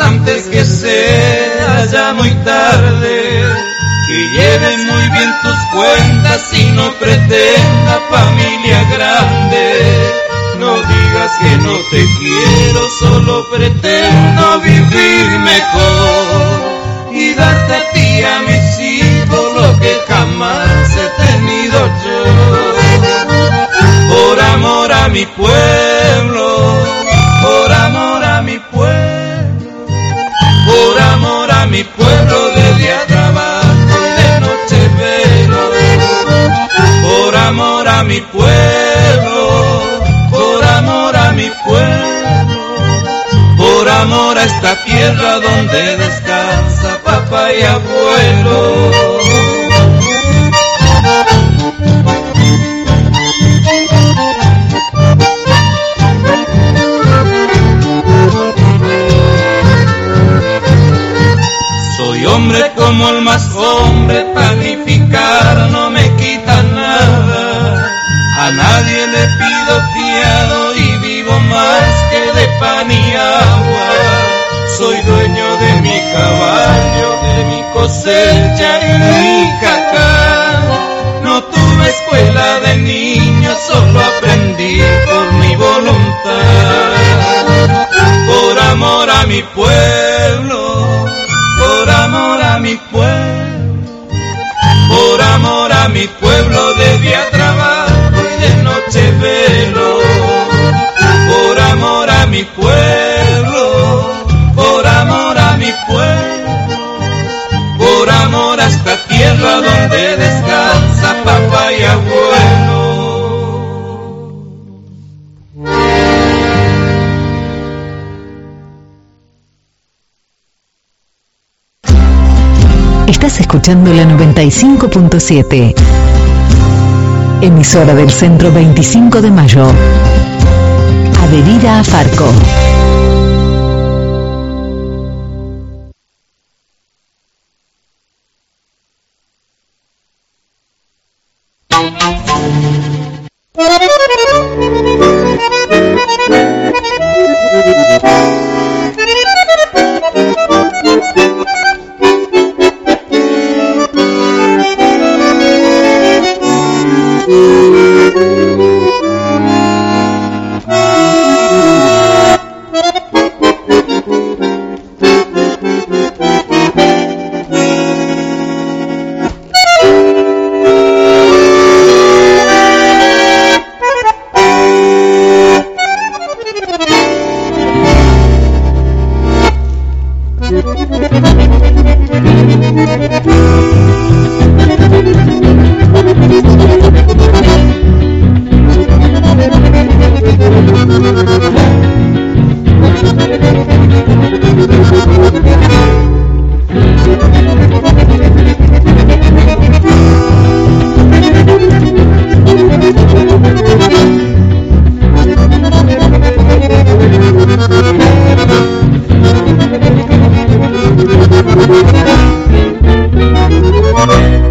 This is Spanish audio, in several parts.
antes que sea ya muy tarde. Que lleve muy bien tus cuentas y no pretenda familia grande. No digas que no te quiero, solo pretendo vivir mejor y darte a ti a mis hijos lo que jamás he tenido yo. Por amor a mi pueblo, mi pueblo de día trabajo y de noche. Por amor a mi pueblo, por amor a mi pueblo, por amor a esta tierra donde descansa papá y abuelo. Como el más hombre, panificar no me quita nada. A nadie le pido fiado y vivo más que de pan y agua. Soy dueño de mi caballo, de mi cosecha y mi jacal. No tuve escuela de niño, solo aprendí por mi voluntad. Por amor a mi pueblo, por amor a mi pueblo, por amor a mi pueblo de día trabajo y de noche velo. Por amor a mi pueblo, por amor a mi pueblo, por amor a esta tierra donde Estás escuchando la 95.7. Emisora del Centro 25 de Mayo. Adherida a Farco. Thank you.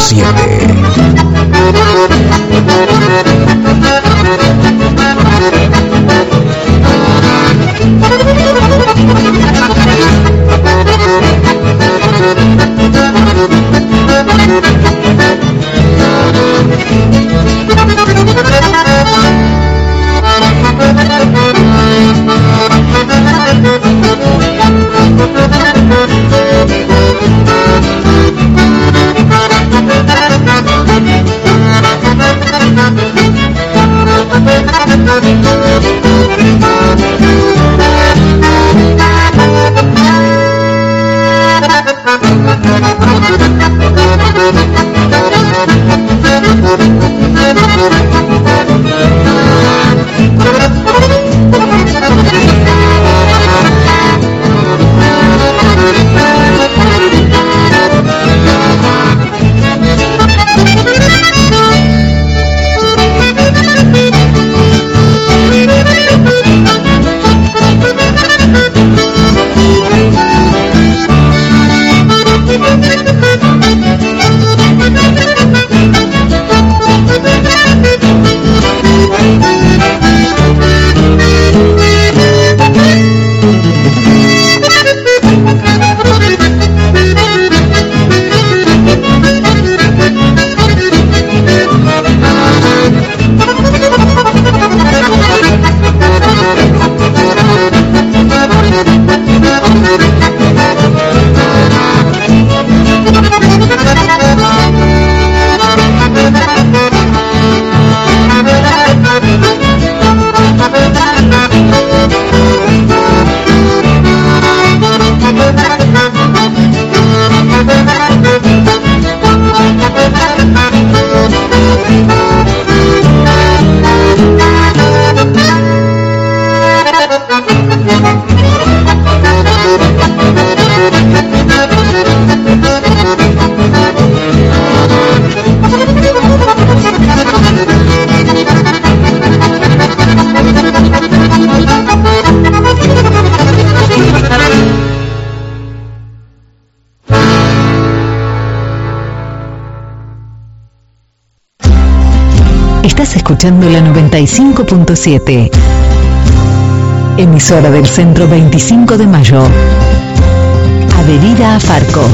107. 95.7. Emisora del Centro 25 de Mayo. Adherida a Farco.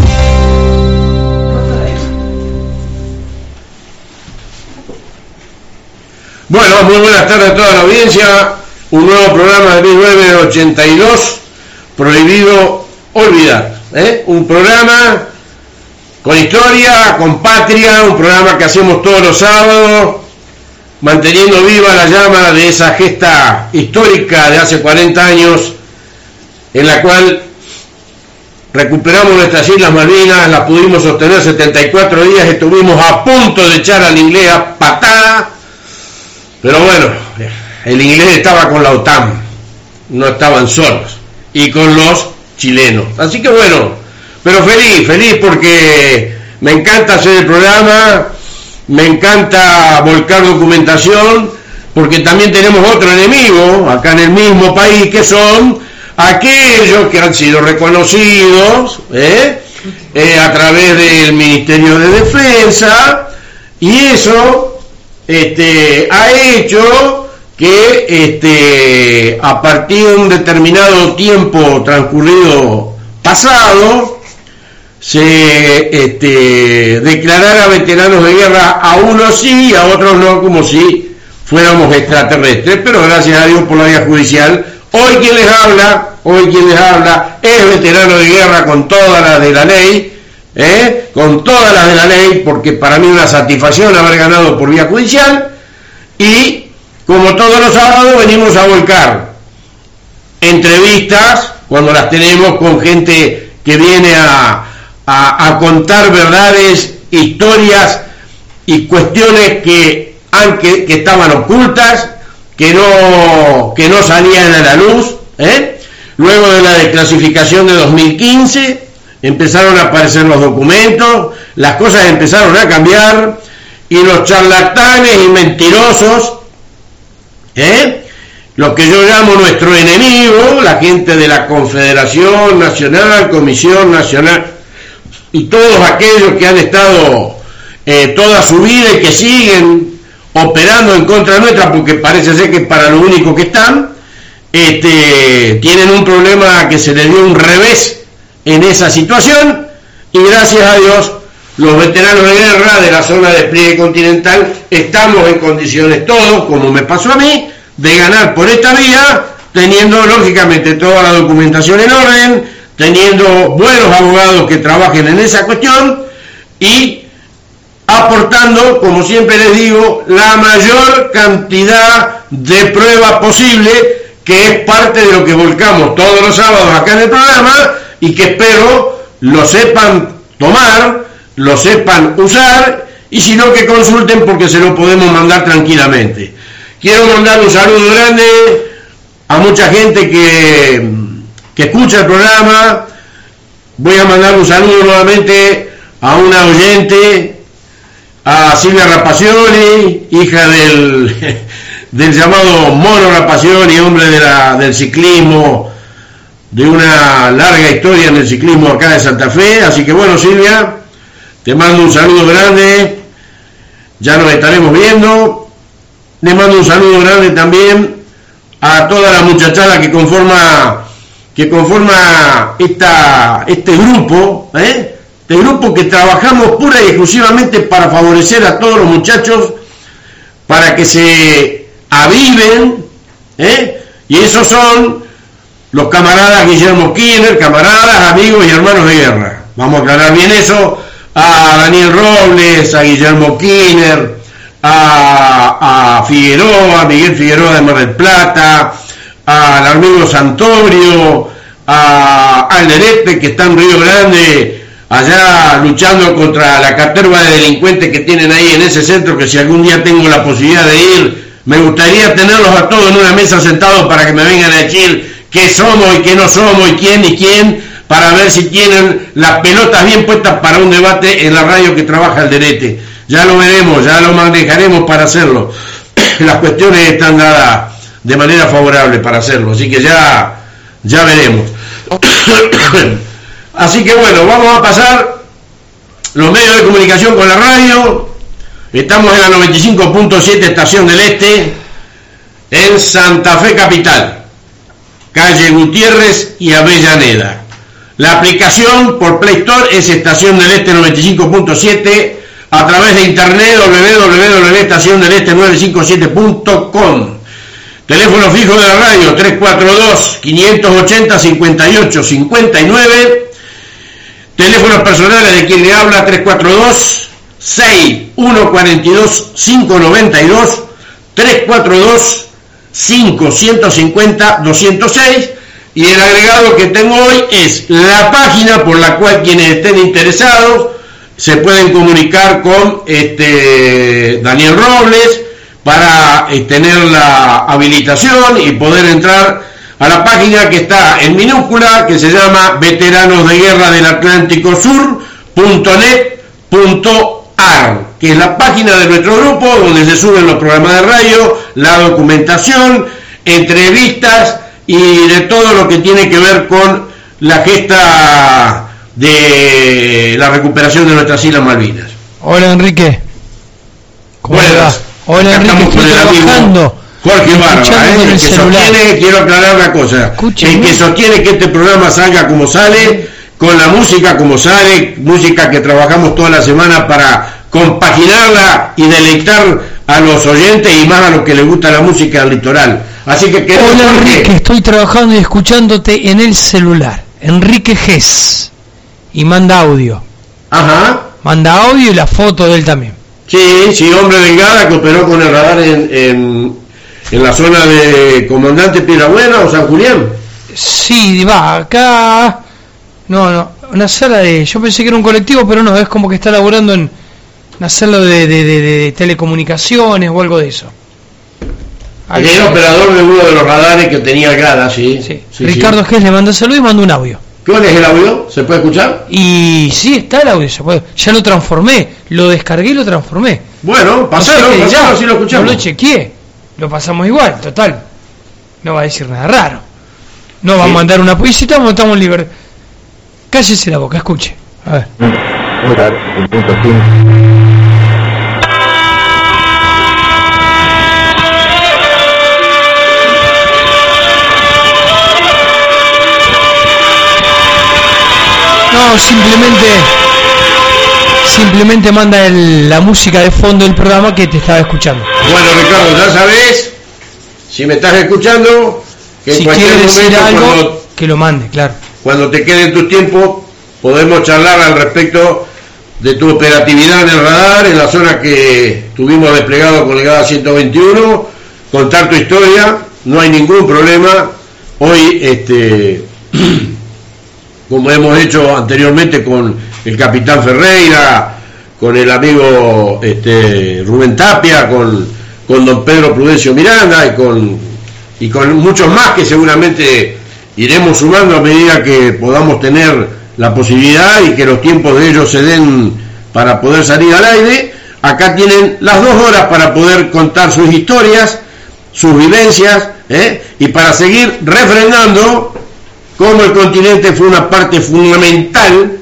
Bueno, muy buenas tardes a toda la audiencia. Un nuevo programa de 1982, prohibido olvidar. ¿eh? Un programa con historia, con patria, un programa que hacemos todos los sábados manteniendo viva la llama de esa gesta histórica de hace 40 años, en la cual recuperamos nuestras Islas Malvinas, las pudimos sostener 74 días, estuvimos a punto de echar al inglés a patada, pero bueno, el inglés estaba con la OTAN, no estaban solos, y con los chilenos. Así que bueno, pero feliz, feliz porque me encanta hacer el programa, me encanta volcar documentación, porque también tenemos otro enemigo acá en el mismo país, que son aquellos que han sido reconocidos ¿eh? Eh, a través del Ministerio de Defensa, y eso este, ha hecho que este, a partir de un determinado tiempo transcurrido pasado, se este, declarara veteranos de guerra, a unos sí y a otros no, como si fuéramos extraterrestres, pero gracias a Dios por la vía judicial, hoy quien les habla, hoy quien les habla es veterano de guerra con todas las de la ley, ¿eh? con todas las de la ley, porque para mí es una satisfacción haber ganado por vía judicial, y como todos los sábados venimos a volcar entrevistas, cuando las tenemos con gente que viene a, a, contar verdades, historias y cuestiones que, que, estaban ocultas, que no, que no salían a la luz. ¿eh? Luego de la desclasificación de 2015, empezaron a aparecer los documentos, las cosas empezaron a cambiar y los charlatanes y mentirosos, ¿eh? lo que yo llamo nuestro enemigo, la gente de la Confederación Nacional, Comisión Nacional y todos aquellos que han estado eh, toda su vida y que siguen operando en contra nuestra, porque parece ser que para lo único que están, este, tienen un problema que se les dio un revés en esa situación y gracias a Dios los veteranos de guerra de la zona de despliegue continental estamos en condiciones todos, como me pasó a mí, de ganar por esta vía, teniendo lógicamente toda la documentación en orden, teniendo buenos abogados que trabajen en esa cuestión y aportando, como siempre les digo, la mayor cantidad de pruebas posible, que es parte de lo que volcamos todos los sábados acá en el programa y que espero lo sepan tomar, lo sepan usar y si no que consulten porque se lo podemos mandar tranquilamente. Quiero mandar un saludo grande a mucha gente que, que escucha el programa. Voy a mandar un saludo nuevamente a una oyente, a Silvia Rapacioni, hija del, del llamado Mono Rapacioni, hombre de del ciclismo, de una larga historia en el ciclismo acá de Santa Fe. Así que bueno, Silvia, te mando un saludo grande. Ya nos estaremos viendo. Le mando un saludo grande también a toda la muchachada que conforma que conforma esta, este grupo, ¿eh? este grupo que trabajamos pura y exclusivamente para favorecer a todos los muchachos, para que se aviven, ¿eh? y esos son los camaradas Guillermo Kirchner, camaradas, amigos y hermanos de guerra. Vamos a aclarar bien eso a Daniel Robles, a Guillermo Kirchner, a, a Figueroa, a Miguel Figueroa de Mar del Plata, al amigo Santorio, a Alderete que está en Río Grande, allá luchando contra la caterva de delincuentes que tienen ahí en ese centro, que si algún día tengo la posibilidad de ir, me gustaría tenerlos a todos en una mesa sentados para que me vengan a decir qué somos y qué no somos y quién y quién, para ver si tienen las pelotas bien puestas para un debate en la radio que trabaja el Derete. Ya lo veremos, ya lo manejaremos para hacerlo. Las cuestiones están dadas de manera favorable para hacerlo, así que ya, ya veremos. Así que bueno, vamos a pasar los medios de comunicación con la radio. Estamos en la 95.7 Estación del Este, en Santa Fe Capital, calle Gutiérrez y Avellaneda. La aplicación por Play Store es Estación del Este 95.7 a través de internet www.estaciondeleste957.com. Teléfono fijo de la radio 342-580-58-59. Teléfonos personales de quien le habla 342 6142 592 342 5150 206 y el agregado que tengo hoy es la página por la cual quienes estén interesados se pueden comunicar con este Daniel Robles para eh, tener la habilitación y poder entrar a la página que está en minúscula, que se llama veteranos de guerra del Atlántico Sur.net.ar, que es la página de nuestro grupo donde se suben los programas de radio, la documentación, entrevistas y de todo lo que tiene que ver con la gesta de la recuperación de nuestras Islas Malvinas. Hola Enrique. ¿Cómo? Buenas. Hola Acá Enrique, estamos estoy trabajando. Jorge Barba, ¿eh? el el que celular. sostiene, quiero aclarar una cosa, el que sostiene que este programa salga como sale, con la música como sale, música que trabajamos toda la semana para compaginarla y deleitar a los oyentes y más a los que les gusta la música del litoral. Así que querido Hola Jorge, Enrique, estoy trabajando y escuchándote en el celular. Enrique Gess. Y manda audio. ajá, Manda audio y la foto de él también. Sí, sí, hombre delgada que operó con el radar en, en, en la zona de Comandante Piedrabuena o San Julián. Sí, va, acá... No, no, una sala de... Yo pensé que era un colectivo, pero no, es como que está laburando en una sala de, de- de- de telecomunicaciones o algo de eso. Era operador de uno de los radares que tenía Gada, sí. Sí. sí, Ricardo sí. Gess le manda saludo y manda un audio. ¿Cuál es el audio? ¿Se puede escuchar? Y sí, está el audio, se puede. Ya lo transformé, lo descargué y lo transformé. Bueno, No pasalo, sé pasalo, dirá, así lo escuchamos. No lo chequeé, lo pasamos igual, total. No va a decir nada raro. No va a mandar una poesía, estamos, en libertad. Cállese la boca, escuche. A ver. el punto 5. No, simplemente simplemente manda el- la música de fondo del programa que te estaba escuchando. Bueno, Ricardo, ya sabes, si me estás escuchando, que en Si cualquier quiere decir momento, algo, cuando, que lo mande, claro. cuando te queden tus tiempos, podemos charlar al respecto de tu operatividad en el radar, en la zona que tuvimos desplegado con Legada 121, contar tu historia, no hay ningún problema. Hoy, este, como hemos hecho anteriormente con el capitán Ferreira, con el amigo este, Rubén Tapia, con, con don Pedro Prudencio Miranda y con, y con muchos más que seguramente iremos sumando a medida que podamos tener la posibilidad y que los tiempos de ellos se den para poder salir al aire. Acá tienen las dos horas para poder contar sus historias, sus vivencias, ¿eh? y para seguir refrendando cómo el continente fue una parte fundamental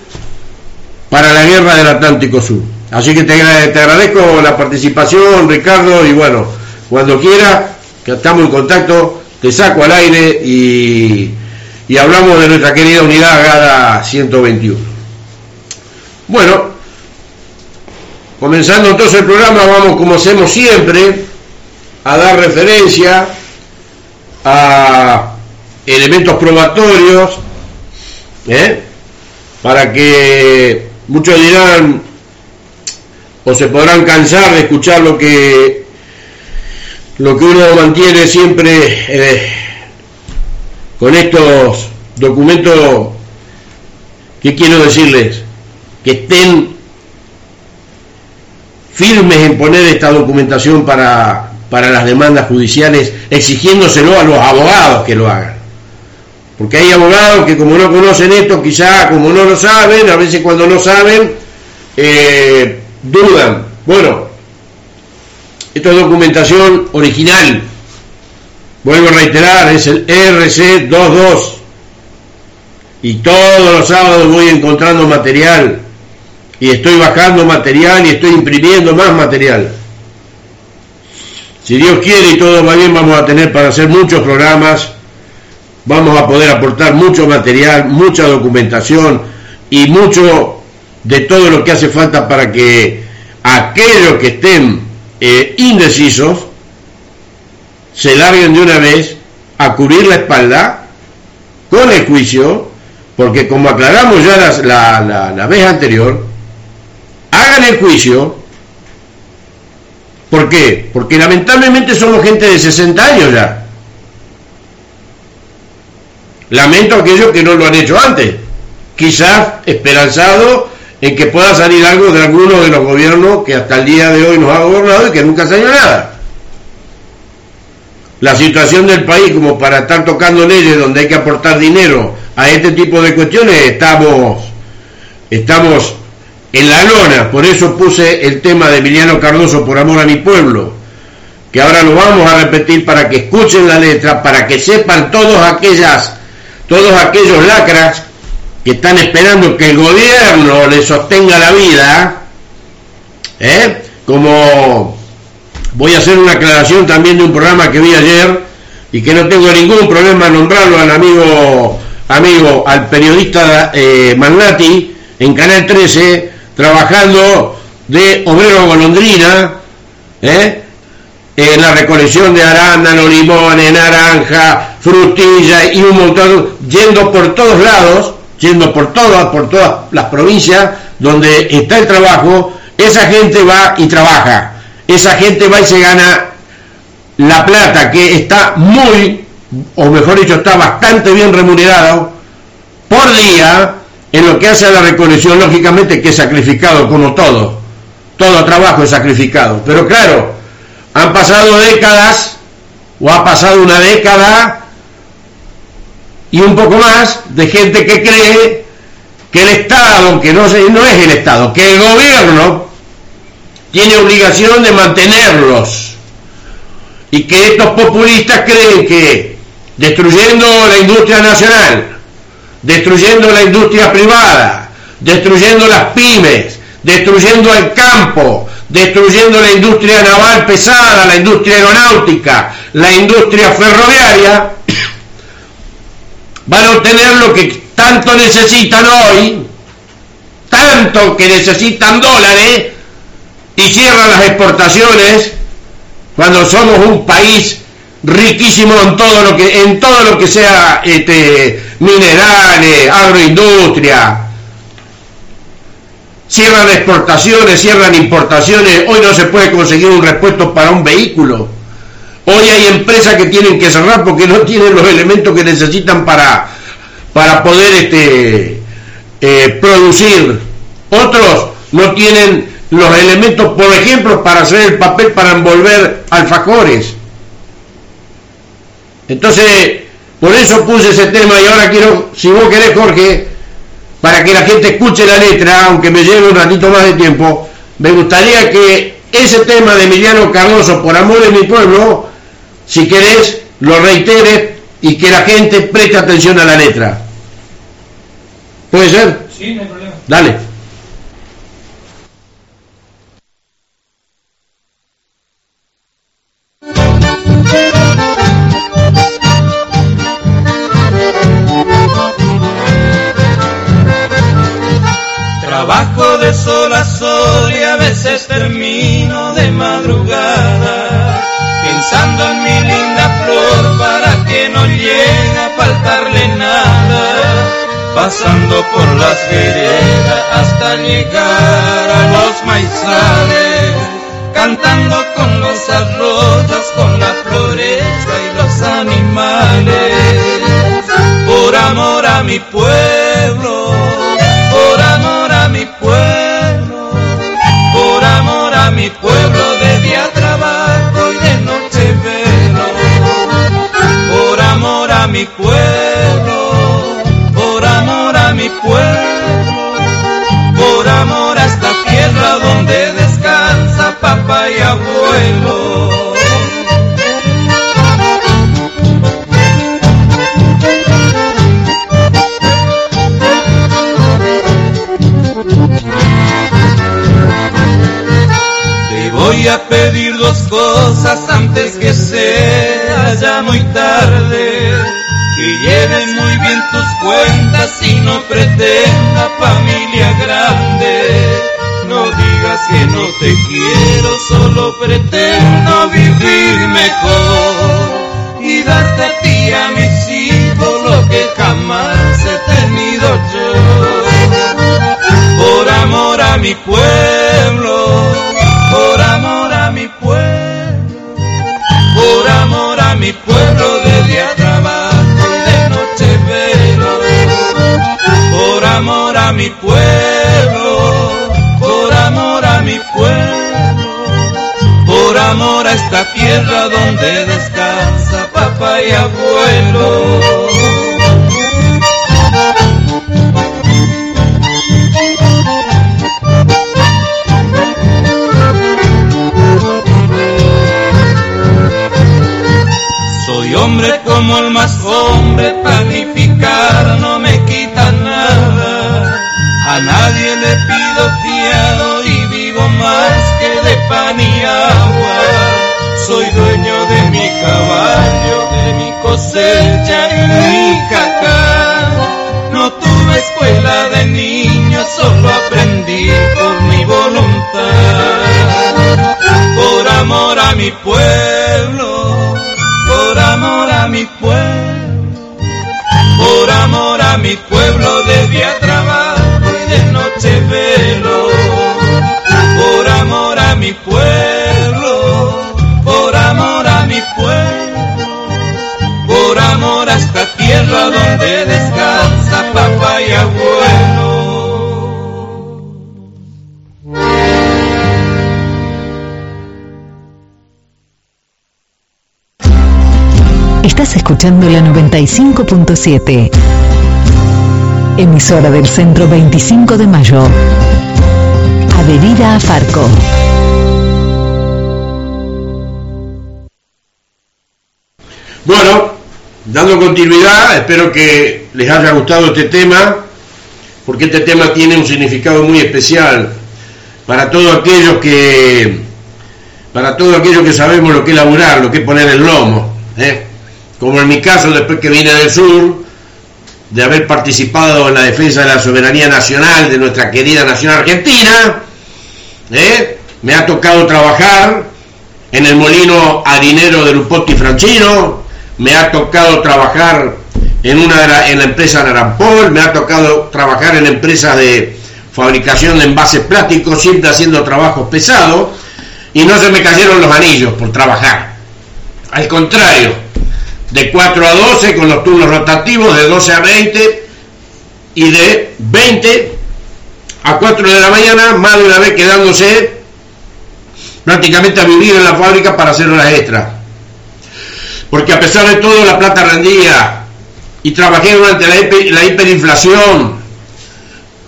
para la guerra del Atlántico Sur. Así que te, agra- te agradezco la participación, Ricardo, y bueno, cuando quiera, que estamos en contacto, te saco al aire y, y hablamos de nuestra querida unidad GADA 121. Bueno, comenzando entonces el programa, vamos como hacemos siempre, a dar referencia a elementos probatorios, ¿eh? para que muchos dirán o se podrán cansar de escuchar lo que lo que uno mantiene siempre eh, con estos documentos que quiero decirles que estén firmes en poner esta documentación para, para las demandas judiciales exigiéndoselo a los abogados que lo hagan porque hay abogados que como no conocen esto, quizá como no lo saben, a veces cuando no saben, eh, dudan. Bueno, esto es documentación original. Vuelvo a reiterar, es el RC22. Y todos los sábados voy encontrando material. Y estoy bajando material y estoy imprimiendo más material. Si Dios quiere y todo va bien, vamos a tener para hacer muchos programas vamos a poder aportar mucho material, mucha documentación y mucho de todo lo que hace falta para que aquellos que estén eh, indecisos se larguen de una vez a cubrir la espalda con el juicio, porque como aclaramos ya la, la- la vez anterior, hagan el juicio. ¿Por qué? Porque lamentablemente somos gente de 60 años ya. Lamento a aquellos que no lo han hecho antes, quizás esperanzado en que pueda salir algo de alguno de los gobiernos que hasta el día de hoy nos ha gobernado y que nunca salió nada. La situación del país como para estar tocando leyes donde hay que aportar dinero a este tipo de cuestiones, estamos, estamos en la lona, por eso puse el tema de Emiliano Cardoso por amor a mi pueblo, que ahora lo vamos a repetir para que escuchen la letra, para que sepan todos aquellas, todos aquellos lacras que están esperando que el gobierno les sostenga la vida, ¿eh? como voy a hacer una aclaración también de un programa que vi ayer y que no tengo ningún problema nombrarlo al amigo, amigo, al periodista eh, Magnati en Canal 13, trabajando de obrero golondrina, ¿eh? en la recolección de arándano, limones, naranja, frutilla y un montón, yendo por todos lados, yendo por todas, por todas las provincias donde está el trabajo, esa gente va y trabaja, esa gente va y se gana la plata que está muy, o mejor dicho, está bastante bien remunerado por día en lo que hace a la recolección, lógicamente que es sacrificado como todo, todo trabajo es sacrificado, pero claro, han pasado décadas, o ha pasado una década y un poco más de gente que cree que el Estado, que no, no es el Estado, que el gobierno tiene obligación de mantenerlos. Y que estos populistas creen que destruyendo la industria nacional, destruyendo la industria privada, destruyendo las pymes, destruyendo el campo, destruyendo la industria naval pesada, la industria aeronáutica, la industria ferroviaria, van a obtener lo que tanto necesitan hoy, tanto que necesitan dólares, y cierran las exportaciones cuando somos un país riquísimo en todo lo que en todo lo que sea este, minerales, agroindustria. Cierran exportaciones, cierran importaciones. Hoy no se puede conseguir un repuesto para un vehículo. Hoy hay empresas que tienen que cerrar porque no tienen los elementos que necesitan para, para poder este, eh, producir. Otros no tienen los elementos, por ejemplo, para hacer el papel para envolver alfajores. Entonces, por eso puse ese tema y ahora quiero, si vos querés, Jorge, para que la gente escuche la letra, aunque me lleve un ratito más de tiempo, me gustaría que ese tema de Emiliano Cardoso, por amor de mi pueblo, si querés, lo reiteres y que la gente preste atención a la letra. ¿Puede ser? Sí, no hay problema. Dale. Por las veredas hasta llegar a los maizales cantando con los arroyos con la floresta y los animales. Por amor a mi pueblo por amor a mi pueblo, por amor a mi pueblo de día trabajo y de noche velo, por amor a mi pueblo, pueblo, por amor a esta tierra donde descansa papá y abuelo. Voy a pedir dos cosas antes que sea ya muy tarde. Que lleven muy bien tus cuentas y no pretenda familia grande. No digas que no te quiero, solo pretendo vivir mejor y darte a ti a mis hijos lo que jamás he tenido yo. Por amor a mi pueblo, por amor a mi pueblo, por amor a mi pueblo amor a mi pueblo, por amor a mi pueblo, por amor a esta tierra donde descansa papá y abuelo. Soy hombre como el más hombre, panificar cosecha y mi jacal. No tuve escuela de niño, solo aprendí por mi voluntad. Por amor a mi pueblo, por amor a mi pueblo, por amor a mi pueblo de día Estás escuchando la 95.7. Emisora del Centro 25 de Mayo. Adherida a Farco. Bueno, dando continuidad, espero que les haya gustado este tema. porque este tema tiene un significado muy especial para todos aquellos que para todos aquellos que sabemos lo que es laburar, lo que es poner el lomo, ¿eh? Como en mi caso después que vine del sur, de haber participado en la defensa de la soberanía nacional de nuestra querida nación argentina, ¿eh? me ha tocado trabajar en el molino harinero de Lupotti Franchino, me ha tocado trabajar en, una, en la empresa Narampol, me ha tocado trabajar en empresas de fabricación de envases plásticos, siempre haciendo trabajos pesados, y no se me cayeron los anillos por trabajar. Al contrario, de 4 a 12 con los turnos rotativos, de 12 a 20 y de 20 a 4 de la mañana, más de una vez quedándose prácticamente a vivir en la fábrica para hacer horas extras. Porque a pesar de todo la plata rendía y trabajé durante la, la hiperinflación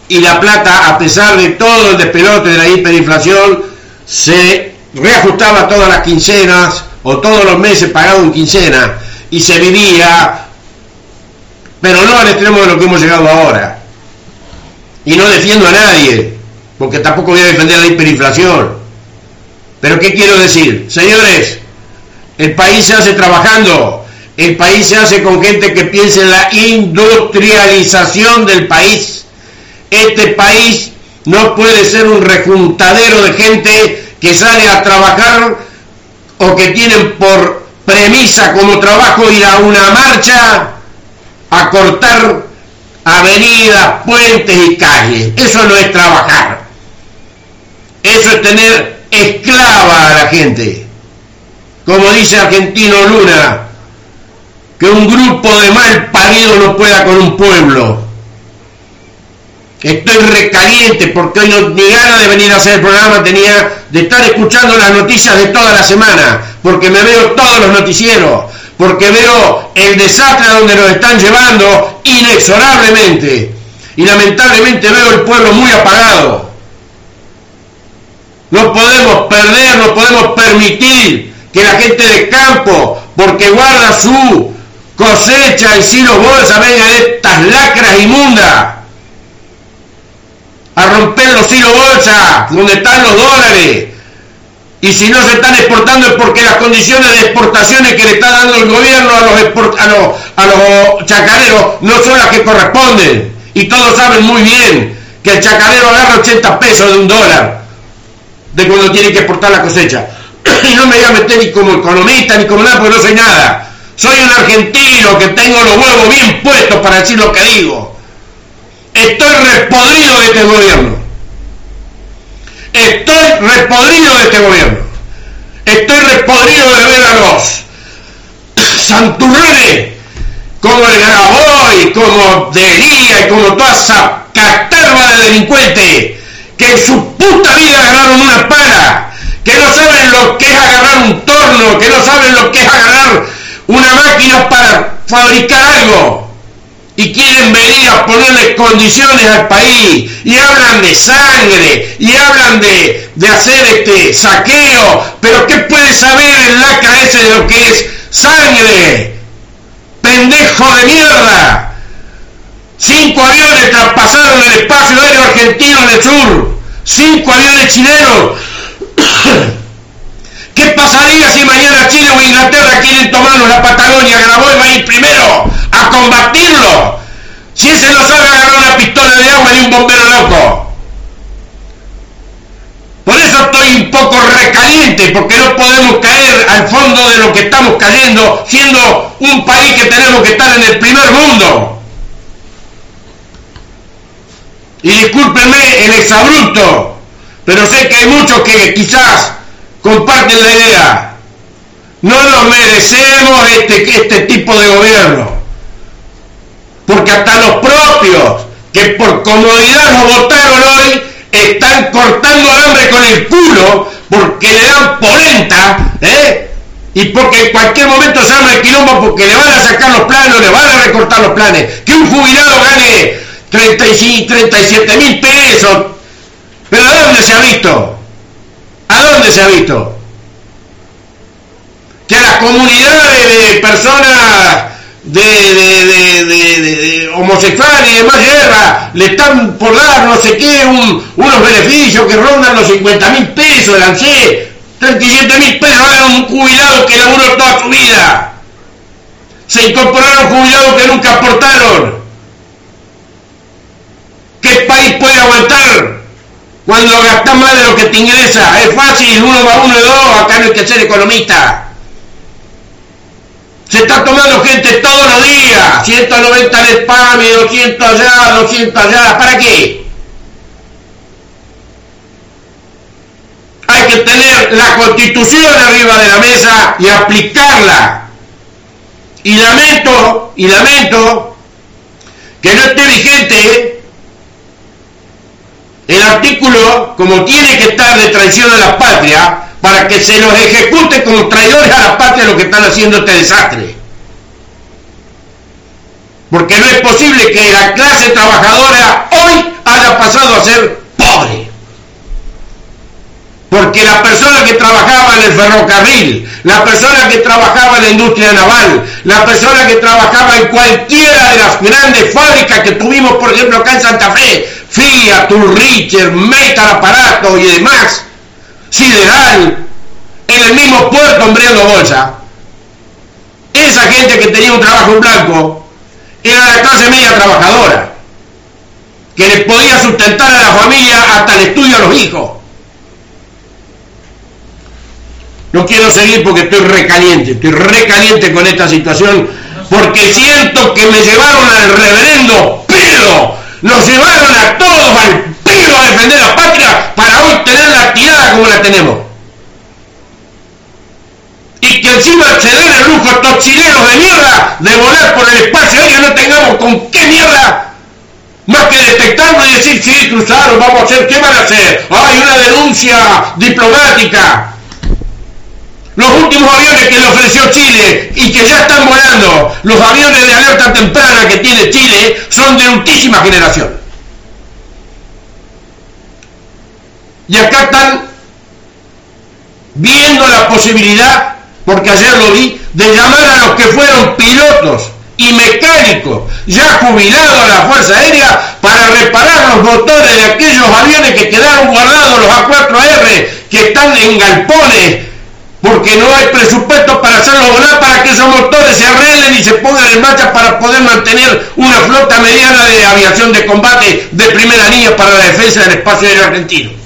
y la plata, a pesar de todo el despelote de la hiperinflación, se reajustaba todas las quincenas o todos los meses pagado en quincena y se vivía, pero no al extremo de lo que hemos llegado ahora. Y no defiendo a nadie, porque tampoco voy a defender la hiperinflación. Pero ¿qué quiero decir? Señores, el país se hace trabajando, el país se hace con gente que piensa en la industrialización del país. Este país no puede ser un rejuntadero de gente que sale a trabajar o que tienen por premisa como trabajo ir a una marcha a cortar avenidas, puentes y calles. Eso no es trabajar. Eso es tener esclava a la gente. Como dice Argentino Luna, que un grupo de mal parido no pueda con un pueblo. Estoy recaliente porque hoy no ni ganas de venir a hacer el programa tenía de estar escuchando las noticias de toda la semana, porque me veo todos los noticieros, porque veo el desastre a donde nos están llevando inexorablemente. Y lamentablemente veo el pueblo muy apagado. No podemos perder, no podemos permitir que la gente de campo, porque guarda su cosecha y si los bolsa, vengan estas lacras inmundas a romper los hilos bolsa, donde están los dólares. Y si no se están exportando es porque las condiciones de exportaciones que le está dando el gobierno a los, a los, a los chacareros no son las que corresponden. Y todos saben muy bien que el chacarero agarra 80 pesos de un dólar de cuando tiene que exportar la cosecha. y no me voy a meter ni como economista ni como nada porque no soy nada. Soy un argentino que tengo los huevos bien puestos para decir lo que digo. Estoy repodrido de este gobierno. Estoy repodrido de este gobierno. Estoy repodrido de ver a los santurrones como el Graboy, como Delía y como toda esa caterva de delincuentes que en su puta vida agarraron una pala, que no saben lo que es agarrar un torno, que no saben lo que es agarrar una máquina para fabricar algo y quieren venir a ponerle condiciones al país y hablan de sangre y hablan de, de hacer este saqueo, pero ¿qué puede saber el lacra ese de lo que es sangre? Pendejo de mierda. Cinco aviones traspasaron el espacio aéreo argentino en el sur. Cinco aviones chilenos. ¿Qué pasaría si mañana Chile o Inglaterra quieren tomarnos la Patagonia? Grabó y va a ir primero a combatirlo. Si ese no sabe agarrar una pistola de agua ni un bombero loco. Por eso estoy un poco recaliente, porque no podemos caer al fondo de lo que estamos cayendo, siendo un país que tenemos que estar en el primer mundo. Y discúlpenme el exabrupto, pero sé que hay muchos que quizás comparten la idea. No nos merecemos este, este tipo de gobierno. Porque hasta los propios que por comodidad nos votaron hoy están cortando hambre con el culo porque le dan polenta, ¿eh? Y porque en cualquier momento se arma el quilombo porque le van a sacar los planes, le van a recortar los planes. Que un jubilado gane 35, 37 mil pesos. ¿Pero a dónde se ha visto? ¿A dónde se ha visto? Que a las comunidades de personas de, homosexuales y demás guerra le están por dar no sé qué, unos beneficios que rondan los 50 mil pesos de ANSE, 37 mil pesos hagan un jubilado que laburó toda su vida. Se incorporaron jubilados que nunca aportaron. ¿Qué país puede aguantar cuando gastas más de lo que te ingresa? Es fácil, uno más uno y dos, acá no hay que ser economista. Se está tomando gente todos los días, 190 en spam y 200 allá, 200 allá, ¿para qué? Hay que tener la constitución arriba de la mesa y aplicarla. Y lamento, y lamento que no esté vigente el artículo como tiene que estar de traición a la patria para que se los ejecute como lo que están haciendo este desastre. Porque no es posible que la clase trabajadora hoy haya pasado a ser pobre. Porque la persona que trabajaba en el ferrocarril, la persona que trabajaba en la industria naval, la persona que trabajaba en cualquiera de las grandes fábricas que tuvimos, por ejemplo, acá en Santa Fe, Fiat, Ulricher, Metal Aparato y demás, Sideral, en el mismo puerto hombreando bolsa, esa gente que tenía un trabajo en blanco era la clase media trabajadora, que le podía sustentar a la familia hasta el estudio a los hijos. No quiero seguir porque estoy recaliente, estoy recaliente con esta situación, porque siento que me llevaron al reverendo pedo, nos llevaron a todos al pedo a defender la patria para hoy tener la tirada como la tenemos. Y que encima se den el lujo a estos chilenos de mierda de volar por el espacio aéreo no tengamos con qué mierda más que detectarlo y decir, sí, cruzaron, vamos a hacer, ¿qué van a hacer? Hay una denuncia diplomática. Los últimos aviones que le ofreció Chile y que ya están volando, los aviones de alerta temprana que tiene Chile, son de ultísima generación. Y acá están viendo la posibilidad, porque ayer lo vi, de llamar a los que fueron pilotos y mecánicos ya jubilados a la Fuerza Aérea para reparar los motores de aquellos aviones que quedaron guardados, los A4R, que están en galpones, porque no hay presupuesto para hacerlo volar, para que esos motores se arreglen y se pongan en marcha para poder mantener una flota mediana de aviación de combate de primera línea para la defensa del espacio aéreo argentino.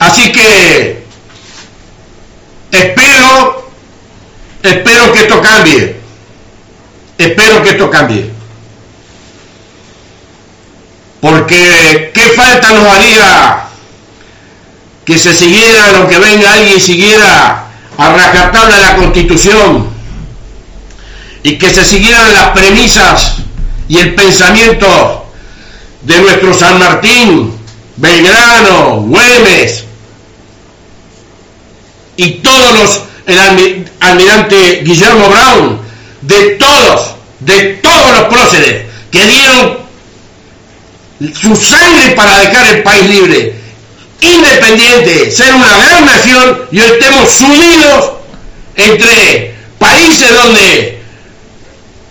Así que espero, espero que esto cambie. Espero que esto cambie. Porque qué falta nos haría que se siguiera, o que venga alguien siguiera a rajatabla la constitución y que se siguieran las premisas y el pensamiento de nuestro San Martín, Belgrano, Güemes, y todos los, el almirante Guillermo Brown, de todos, de todos los próceres que dieron su sangre para dejar el país libre, independiente, ser una gran nación y hoy estemos sumidos entre países donde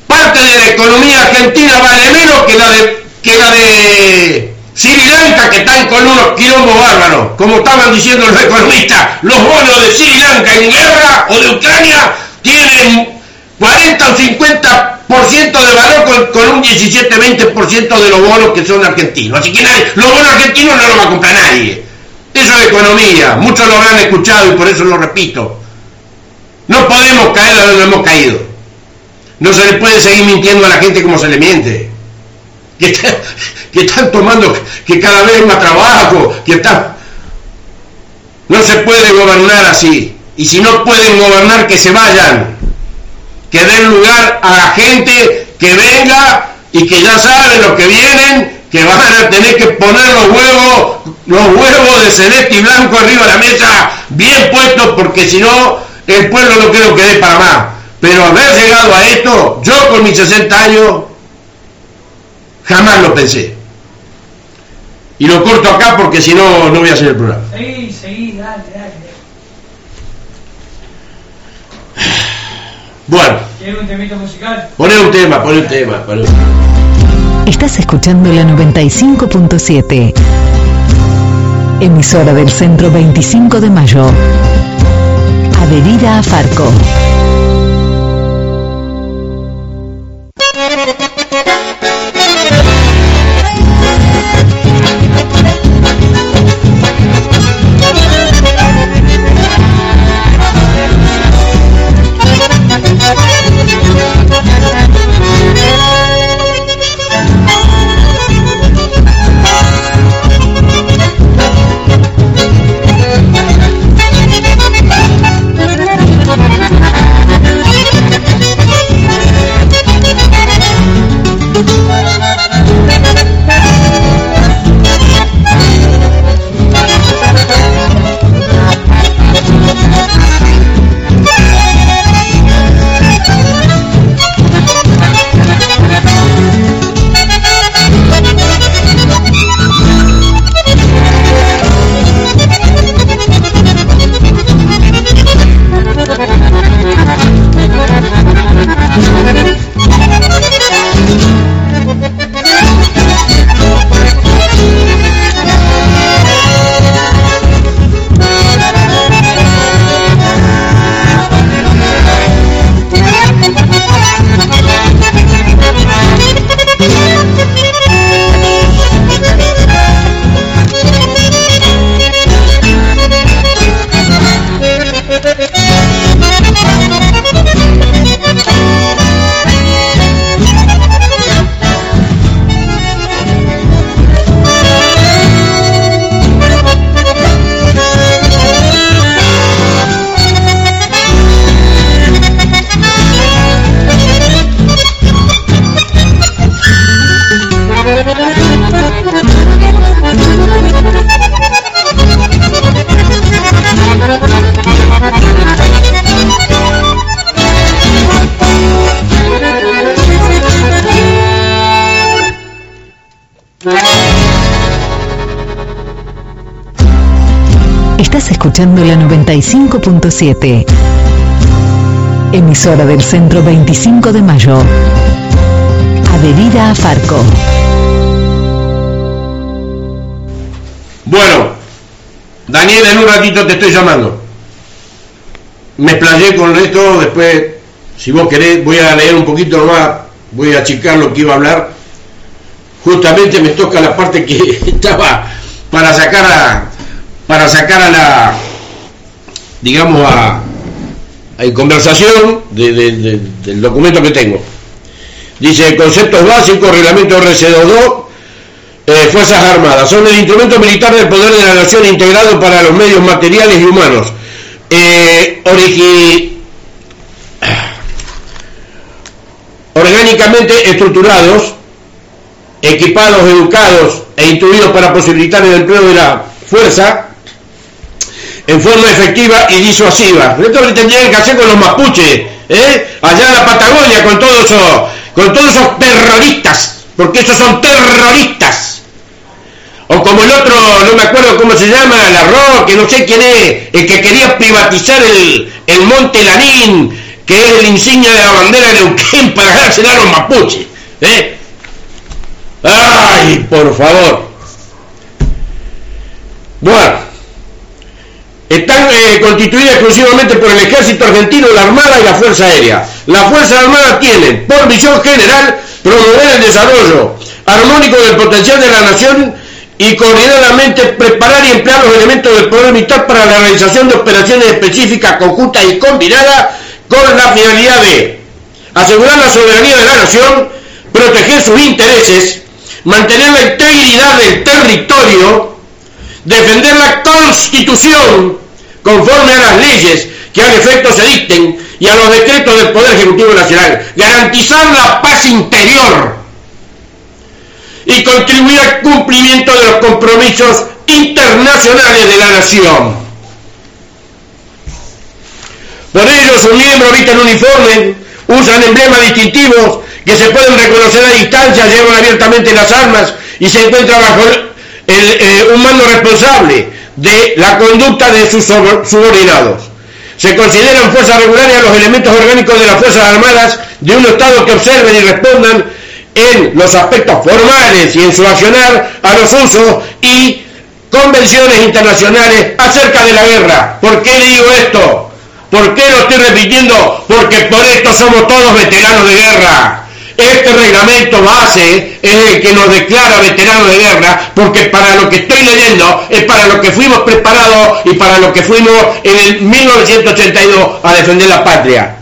parte de la economía argentina vale menos que la de, que la de Sri Lanka que están con unos quilombos bárbaros, como estaban diciendo los economistas, los bonos de Sri Lanka en guerra o de Ucrania tienen 40 o 50% de valor con, un 17-20% de los bonos que son argentinos. Así que los bonos argentinos no los va a comprar nadie. Eso es economía, muchos lo habrán escuchado y por eso lo repito. No podemos caer a donde hemos caído. No se le puede seguir mintiendo a la gente como se le miente que, están tomando, que cada vez más trabajo, que están... No se puede gobernar así. Y si no pueden gobernar, que se vayan. Que den lugar a la gente que venga y que ya saben lo que vienen, que van a tener que poner los huevos, los huevos de celeste y blanco arriba de la mesa, bien puestos, porque si no, el pueblo no creo que dé para más. Pero haber llegado a esto, yo con mis 60 años, Jamás lo pensé. Y lo corto acá porque si no, no voy a hacer el programa. Seguí, seguí, dale, dale. Bueno, ¿Quiere un temito musical? poné un tema, poné un tema. poné un- Estás escuchando la 95.7. Emisora del Centro 25 de Mayo. Adherida a Farco. La 95.7. Emisora del Centro 25 de Mayo. Adherida a Farco. Bueno, Daniel, en un ratito te estoy llamando. Me explayé con esto, después, si vos querés, voy a leer un poquito más, voy a achicar lo que iba a hablar. Justamente me toca la parte que estaba para sacar a, para sacar a la, digamos, a, a conversación de- de- de- del documento que tengo. Dice, conceptos básicos, reglamento RC22, eh, Fuerzas Armadas. Son el instrumento militar del poder de la nación integrado para los medios materiales y humanos. Eh, orgánicamente estructurados, equipados, educados e instruidos para posibilitar el empleo de la fuerza en forma efectiva y disuasiva. Esto es lo tendrían que hacer con los mapuches, ¿eh? allá en la Patagonia, con todos esos, con todos esos terroristas, porque esos son terroristas. O como el otro, no me acuerdo cómo se llama, el arroz, que no sé quién es, el que quería privatizar el, el monte Lanín, que es el insignia de la bandera de Neuquén para dársela a los mapuches. ¿eh? ¡Ay, por favor! Bueno, están eh, constituidas exclusivamente por el ejército argentino, la Armada y la Fuerza Aérea. Las Fuerzas Armadas tienen, por misión general, promover el desarrollo armónico del potencial de la nación y coordinadamente preparar y emplear los elementos del poder militar para la realización de operaciones específicas, conjuntas y combinadas con la finalidad de asegurar la soberanía de la nación, proteger sus intereses, mantener la integridad del territorio, defender la constitución conforme a las leyes que al efecto se dicten y a los decretos del Poder Ejecutivo Nacional, garantizar la paz interior y contribuir al cumplimiento de los compromisos internacionales de la nación. Por ello, sus miembros visten uniforme, usan emblemas distintivos que se pueden reconocer a distancia, llevan abiertamente las armas y se encuentran bajo el- eh, un mando responsable de la conducta de sus sub- subordinados. Se consideran fuerzas regulares a los elementos orgánicos de las Fuerzas Armadas de un Estado que observen y respondan en los aspectos formales y en su accionar a los usos y convenciones internacionales acerca de la guerra. ¿Por qué digo esto? ¿Por qué lo estoy repitiendo? Porque por esto somos todos veteranos de guerra. Este reglamento base es el que nos declara veteranos de guerra, porque para lo que estoy leyendo es para lo que fuimos preparados y para lo que fuimos en el 1982 a defender la patria.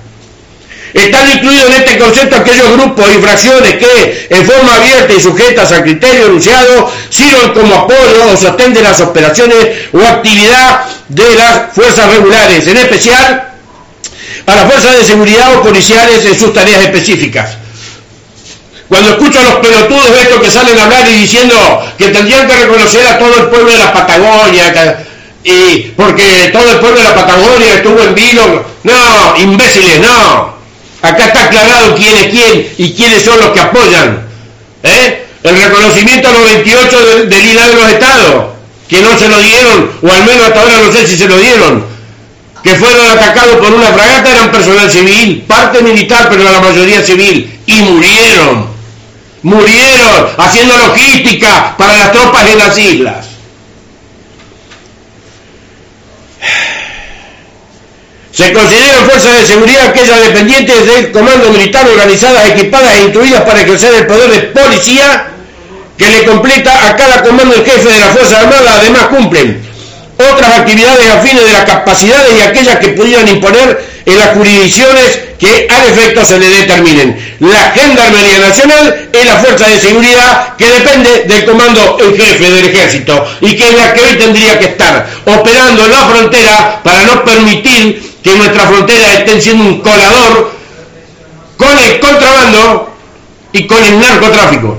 Están incluidos en este concepto aquellos grupos y fracciones que, en forma abierta y sujetas al criterio enunciado, sirven como apoyo o sostén de las operaciones o actividad de las fuerzas regulares, en especial a las fuerzas de seguridad o policiales en sus tareas específicas. Cuando escucho a los pelotudos estos que salen a hablar y diciendo que tendrían que reconocer a todo el pueblo de la Patagonia, y porque todo el pueblo de la Patagonia estuvo en vilo, no, imbéciles, no. Acá está aclarado quién es quién y quiénes son los que apoyan. ¿eh? El reconocimiento a los 28 del, del de los estados, que no se lo dieron, o al menos hasta ahora no sé si se lo dieron, que fueron atacados por una fragata eran personal civil, parte militar, pero la mayoría civil, y murieron murieron haciendo logística para las tropas en las islas. Se consideran fuerzas de seguridad aquellas dependientes del comando militar organizadas, equipadas e instruidas para ejercer el poder de policía que le completa a cada comando el jefe de la Fuerza Armada. Además cumplen otras actividades afines de las capacidades y aquellas que pudieran imponer en las jurisdicciones que al efecto se le determinen. La Gendarmería Nacional es la fuerza de seguridad que depende del comando en jefe del ejército y que es la que hoy tendría que estar operando en la frontera para no permitir que nuestras fronteras estén siendo un colador con el contrabando y con el narcotráfico.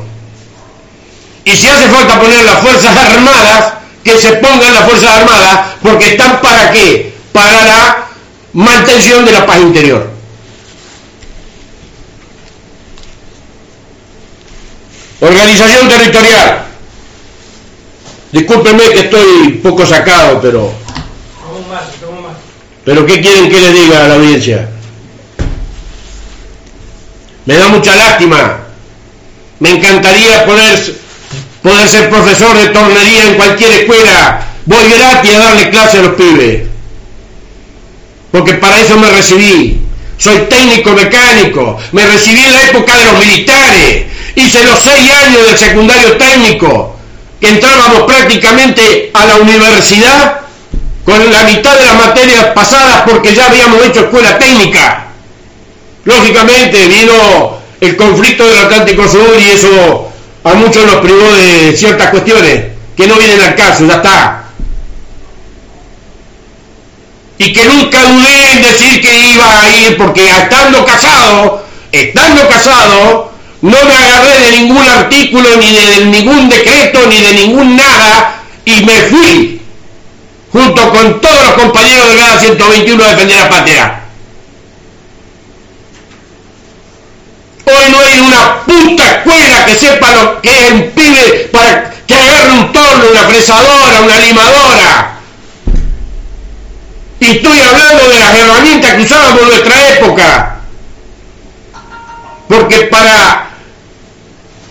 Y si hace falta poner las Fuerzas Armadas, que se pongan las Fuerzas Armadas, porque están para qué? Para la mantención de la paz interior. Organización territorial. Discúlpenme que estoy poco sacado, pero... Pero ¿qué quieren que les diga a la audiencia? Me da mucha lástima. Me encantaría poder, poder ser profesor de tornería en cualquier escuela. Voy gratis a darle clase a los pibes. Porque para eso me recibí. Soy técnico mecánico. Me recibí en la época de los militares hice los seis años del secundario técnico, que entrábamos prácticamente a la universidad con la mitad de las materias pasadas porque ya habíamos hecho escuela técnica. Lógicamente vino el conflicto del Atlántico Sur y eso a muchos nos privó de ciertas cuestiones que no vienen al caso, ya está. Y que nunca dudé en decir que iba a ir porque estando casado, estando casado, no me agarré de ningún artículo, ni de ningún decreto, ni de ningún nada, y me fui, junto con todos los compañeros de la 121 a defender la patria. Hoy no hay una puta escuela que sepa lo que es un pibe para que agarre un torno, una fresadora, una limadora. Y estoy hablando de las herramientas que usábamos en nuestra época. Porque para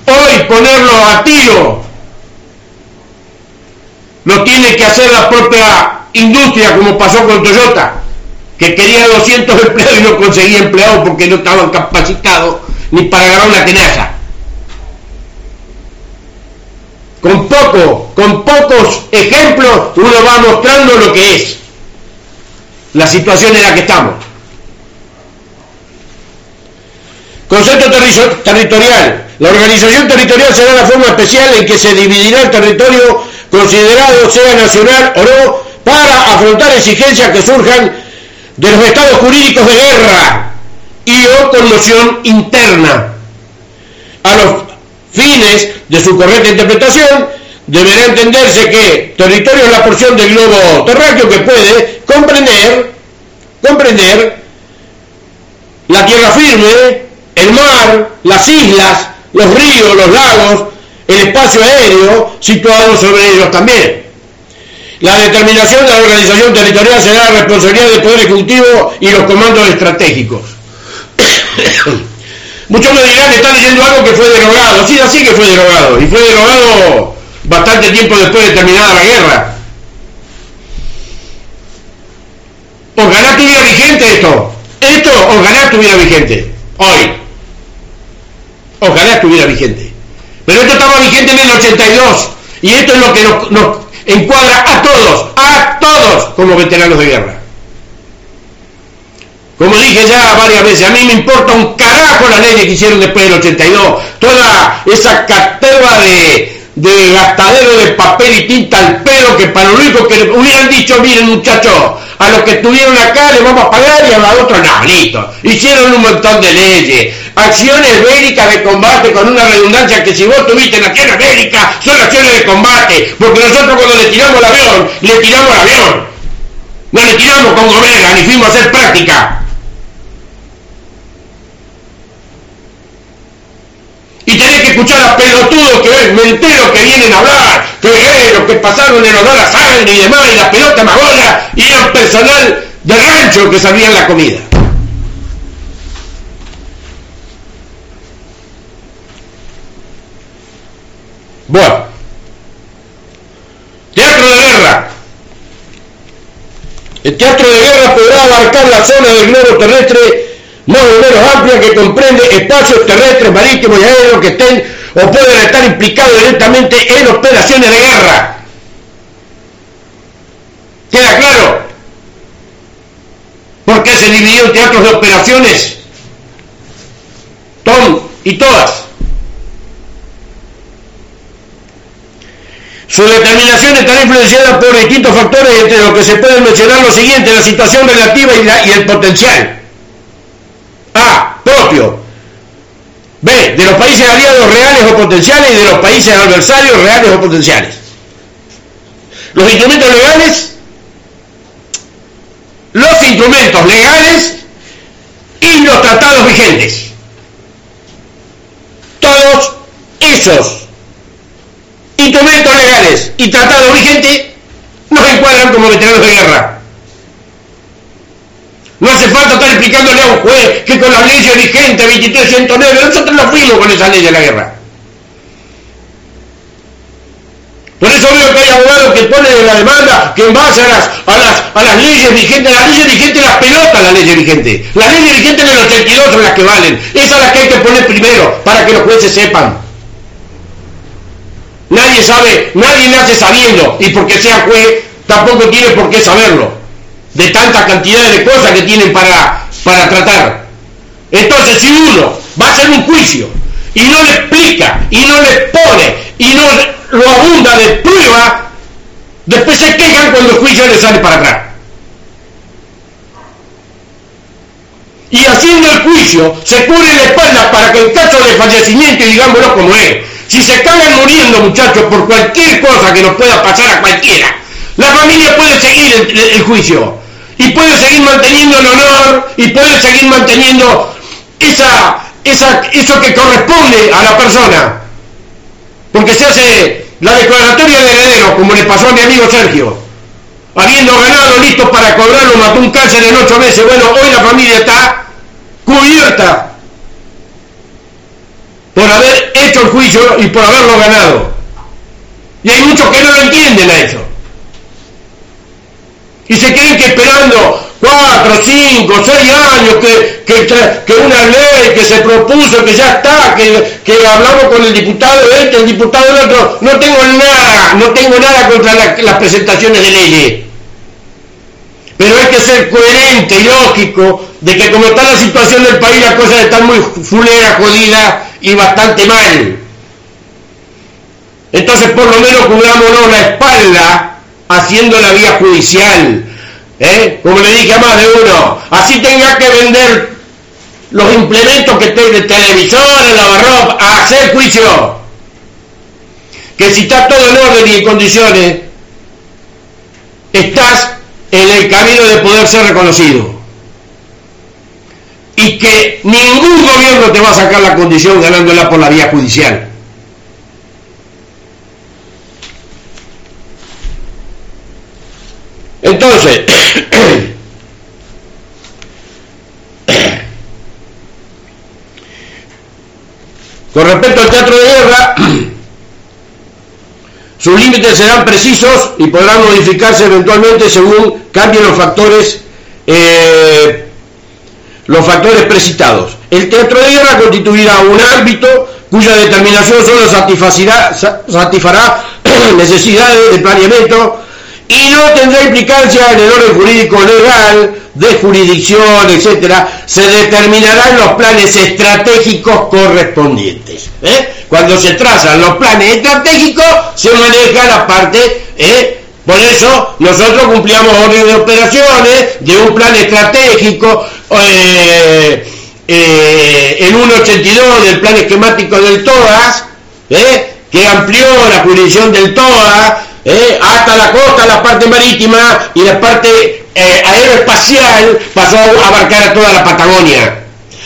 hoy ponerlo a tiro lo tiene que hacer la propia industria como pasó con Toyota que quería 200 empleados y no conseguía empleados porque no estaban capacitados ni para agarrar una tenaza con poco con pocos ejemplos uno va mostrando lo que es la situación en la que estamos concepto territorial la organización territorial será la forma especial en que se dividirá el territorio considerado sea nacional o no para afrontar exigencias que surjan de los estados jurídicos de guerra y o conmoción interna. A los fines de su correcta interpretación, deberá entenderse que territorio es la porción del globo terráqueo que puede comprender, comprender la tierra firme, el mar, las islas, los ríos, los lagos, el espacio aéreo situado sobre ellos también. La determinación de la organización territorial será la responsabilidad del Poder Ejecutivo y los comandos estratégicos. Muchos me dirán que están leyendo algo que fue derogado. Sí, así que fue derogado. Y fue derogado bastante tiempo después de terminada la guerra. Ojalá estuviera vigente esto. Esto ojalá estuviera vigente. Hoy. Ojalá estuviera vigente. Pero esto estaba vigente en el 82. Y esto es lo que nos, nos encuadra a todos, a todos como veteranos de guerra. Como dije ya varias veces, a mí me importa un carajo las leyes que hicieron después del 82. Toda esa caterva de, de gastadero de papel y tinta al pelo que para lo único que hubieran dicho, miren muchachos, a los que estuvieron acá les vamos a pagar y a los otros no, listo. Hicieron un montón de leyes, acciones bélicas de combate con una redundancia que si vos tuviste en acciones bélicas son acciones de combate, porque nosotros cuando le tiramos el avión, le tiramos el avión. No le tiramos con gomera, ni fuimos a hacer práctica. y tenés que escuchar a pelotudos que ven, menteros que vienen a hablar, que los que pasaron en olor a sangre y demás, y la pelota magola, y el personal de rancho que servían la comida. Bueno, teatro de guerra. El teatro de guerra podrá abarcar la zona del globo terrestre más o menos amplia que comprende espacios terrestres, marítimos y aéreos que estén o pueden estar implicados directamente en operaciones de guerra. ¿Queda claro? ¿Por qué se dividió en teatros de operaciones? Tom y todas. Su determinación estará influenciada por distintos factores, entre los que se pueden mencionar lo siguiente, la situación relativa y el potencial. A. Propio. B. De los países aliados reales o potenciales y de los países adversarios reales o potenciales. Los instrumentos legales, los instrumentos legales y los tratados vigentes. Todos esos instrumentos legales y tratados vigentes nos encuadran como veteranos de guerra. No hace falta estar explicándole a un juez que con las leyes vigentes 2309, nosotros no fuimos con esa ley de la guerra. Por eso veo que hay abogados que ponen en la demanda que en base a las, a las, a las leyes vigentes, las leyes vigentes las pelotas las leyes vigentes. Las leyes vigentes del 82 son las que valen. Esas las que hay que poner primero para que los jueces sepan. Nadie sabe, nadie nace sabiendo y porque sea juez tampoco tiene por qué saberlo de tanta cantidad de cosas que tienen para, para tratar. Entonces, si uno va a hacer un juicio y no le explica, y no le pone, y no lo abunda de prueba, después se quejan cuando el juicio le sale para atrás. Y haciendo el juicio, se cubre la espalda para que en caso de fallecimiento, digámoslo como es, si se cagan muriendo muchachos por cualquier cosa que nos pueda pasar a cualquiera, la familia puede seguir el juicio y puede seguir manteniendo el honor y puede seguir manteniendo esa, esa, eso que corresponde a la persona. Porque se hace la declaratoria de heredero, como le pasó a mi amigo Sergio. Habiendo ganado, listo para cobrarlo, mató un cáncer en ocho meses. Bueno, hoy la familia está cubierta por haber hecho el juicio y por haberlo ganado. Y hay muchos que no lo entienden a eso. Y se creen que esperando cuatro, cinco, seis años que, que, una ley que se propuso, que ya está, que, que hablamos con el diputado este, el diputado del otro, no tengo nada, no tengo nada contra las presentaciones de leyes. Pero hay que ser coherente y lógico de que como está la situación del país, las cosas están muy fulera, jodida y bastante mal. Entonces por lo menos cubrámonos la espalda haciendo la vía judicial, ¿eh? como le dije a más de uno, así tenga que vender los implementos que tenga de televisor, el lavarropa, a hacer juicio. Que si está todo en orden y en condiciones, estás en el camino de poder ser reconocido. Y que ningún gobierno te va a sacar la condición ganándola por la vía judicial. Entonces, con respecto al teatro de guerra, sus límites serán precisos y podrán modificarse eventualmente según cambien los factores, eh, los factores precitados. El teatro de guerra constituirá un ámbito cuya determinación solo satisfacerá, satisfará necesidades de planeamiento, y no tendrá implicancia en el orden jurídico legal, de jurisdicción, etcétera, se determinarán los planes estratégicos correspondientes. ¿eh? Cuando se trazan los planes estratégicos, se maneja la parte, ¿eh? por eso nosotros cumplíamos orden de operaciones de un plan estratégico, eh, el 182 del plan esquemático del TOAS, que amplió la jurisdicción del TOAS, hasta la costa, la parte marítima y la parte eh, aeroespacial pasó a abarcar a toda la Patagonia.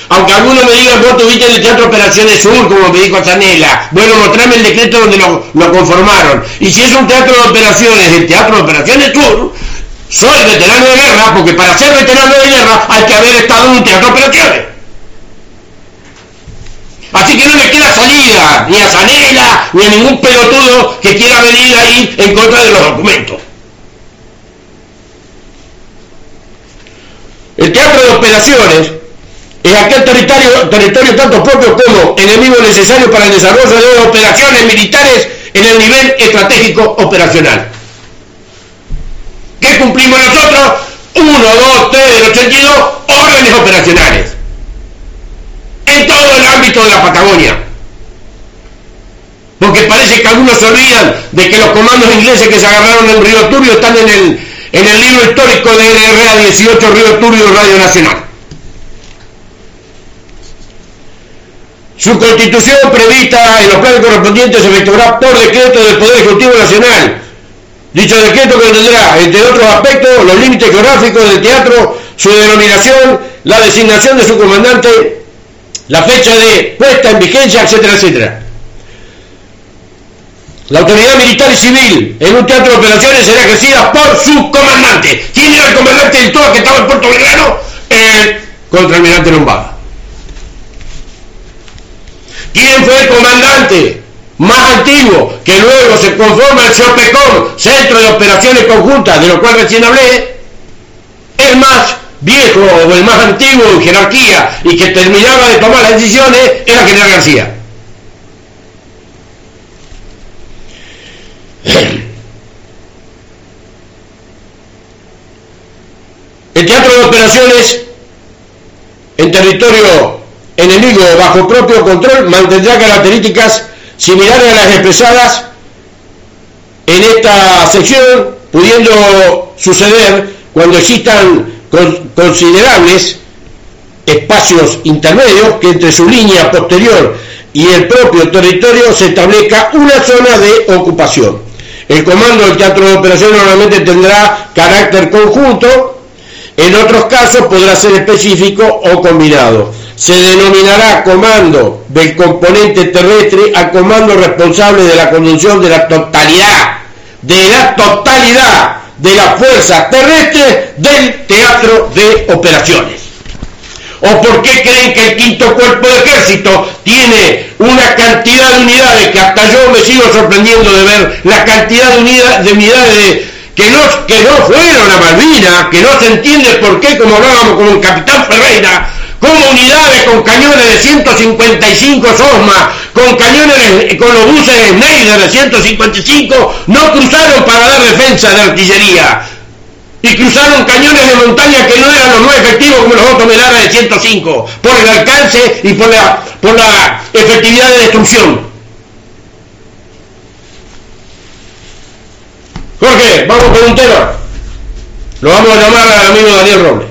Aunque algunos me digan, vos tuviste el Teatro Operaciones Sur, como me dijo Chanela. Bueno, mostrame el decreto donde lo, lo, conformaron. Y si es un teatro de operaciones, el Teatro de Operaciones Sur, soy veterano de guerra, porque para ser veterano de guerra hay que haber estado en un teatro de operaciones. Así que no le queda salida ni a Sanela ni a ningún pelotudo que quiera venir ahí en contra de los documentos. El teatro de operaciones es aquel territorio, territorio tanto propio como enemigo necesario para el desarrollo de operaciones militares en el nivel estratégico operacional. ¿Qué cumplimos nosotros? 1, 2, 3 del 82, órdenes operacionales. En todo el ámbito de la Patagonia. Porque parece que algunos se olvidan de que los comandos ingleses que se agarraron en el río Turbio están en el, en el libro histórico de NRA 18 Río Turbio Radio Nacional. Su constitución prevista en los planes correspondientes se efectuará por decreto del Poder Ejecutivo Nacional. Dicho decreto contendrá, entre otros aspectos, los límites geográficos del teatro, su denominación, la designación de su comandante, la fecha de puesta en vigencia, etcétera, etcétera. La autoridad militar y civil en un teatro de operaciones será ejercida por su comandante. ¿Quién era el comandante del todo que estaba en Puerto Belgrano? El contraalmirante Lombardo. ¿Quién fue el comandante más antiguo que luego se conforma el COPECOM, Centro de Operaciones Conjuntas, de lo cual recién hablé? El más viejo o el más antiguo en jerarquía y que terminaba de tomar las decisiones era General García. El teatro de operaciones en territorio enemigo bajo propio control mantendrá características similares a las expresadas en esta sección, pudiendo suceder cuando existan considerables espacios intermedios que entre su línea posterior y el propio territorio se establezca una zona de ocupación. El comando del teatro de operaciones normalmente tendrá carácter conjunto, en otros casos podrá ser específico o combinado. Se denominará comando del componente terrestre al comando responsable de la conducción de la totalidad, de la totalidad de la fuerza terrestre del teatro de operaciones. ¿O por qué creen que el quinto cuerpo de ejército tiene una cantidad de unidades que hasta yo me sigo sorprendiendo de ver la cantidad de, unidades, de unidades que no, que no fueron a Malvinas, que no se entiende por qué, como hablábamos con el capitán Ferreira, como unidades con cañones de 155 SOSMA, con cañones, con los buses Schneider de 155, no cruzaron para dar defensa de artillería y cruzaron cañones de montaña que no eran los no efectivos como los otros Melara de 105, por el alcance y por la, por la efectividad de destrucción. Jorge, vamos con un tema. Lo vamos a llamar al amigo Daniel Robles.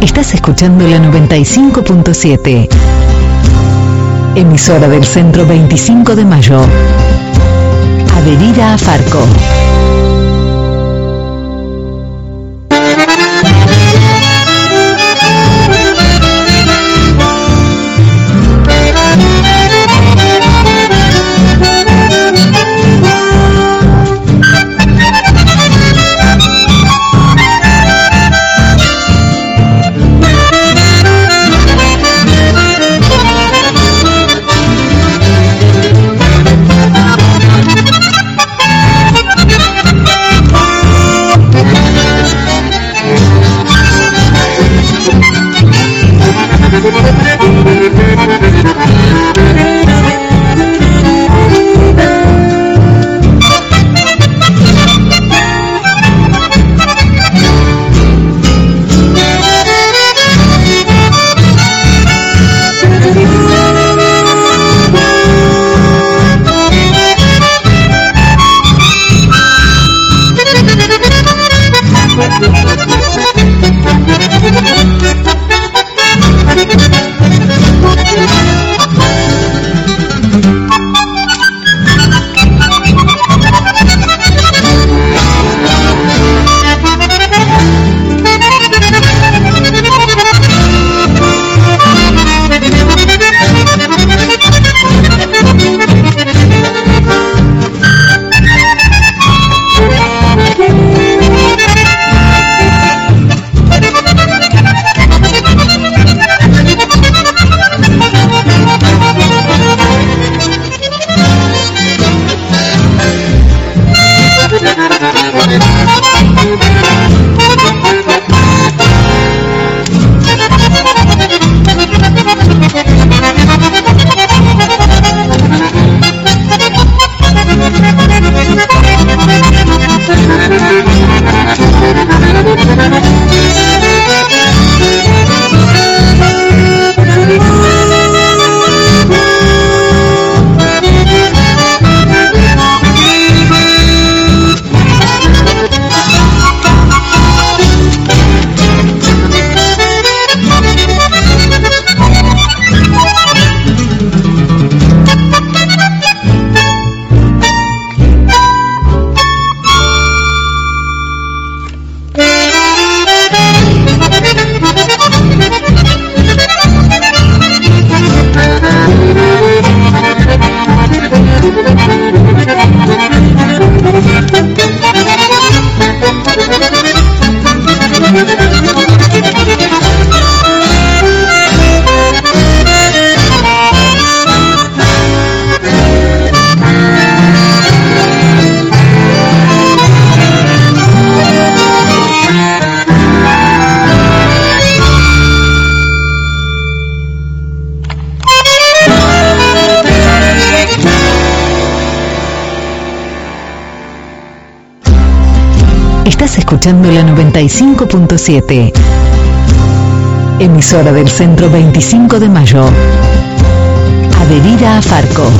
Estás escuchando la 95.7, emisora del Centro 25 de Mayo, Avenida Farco. 95.7. Emisora del Centro 25 de Mayo. Adherida a Farco.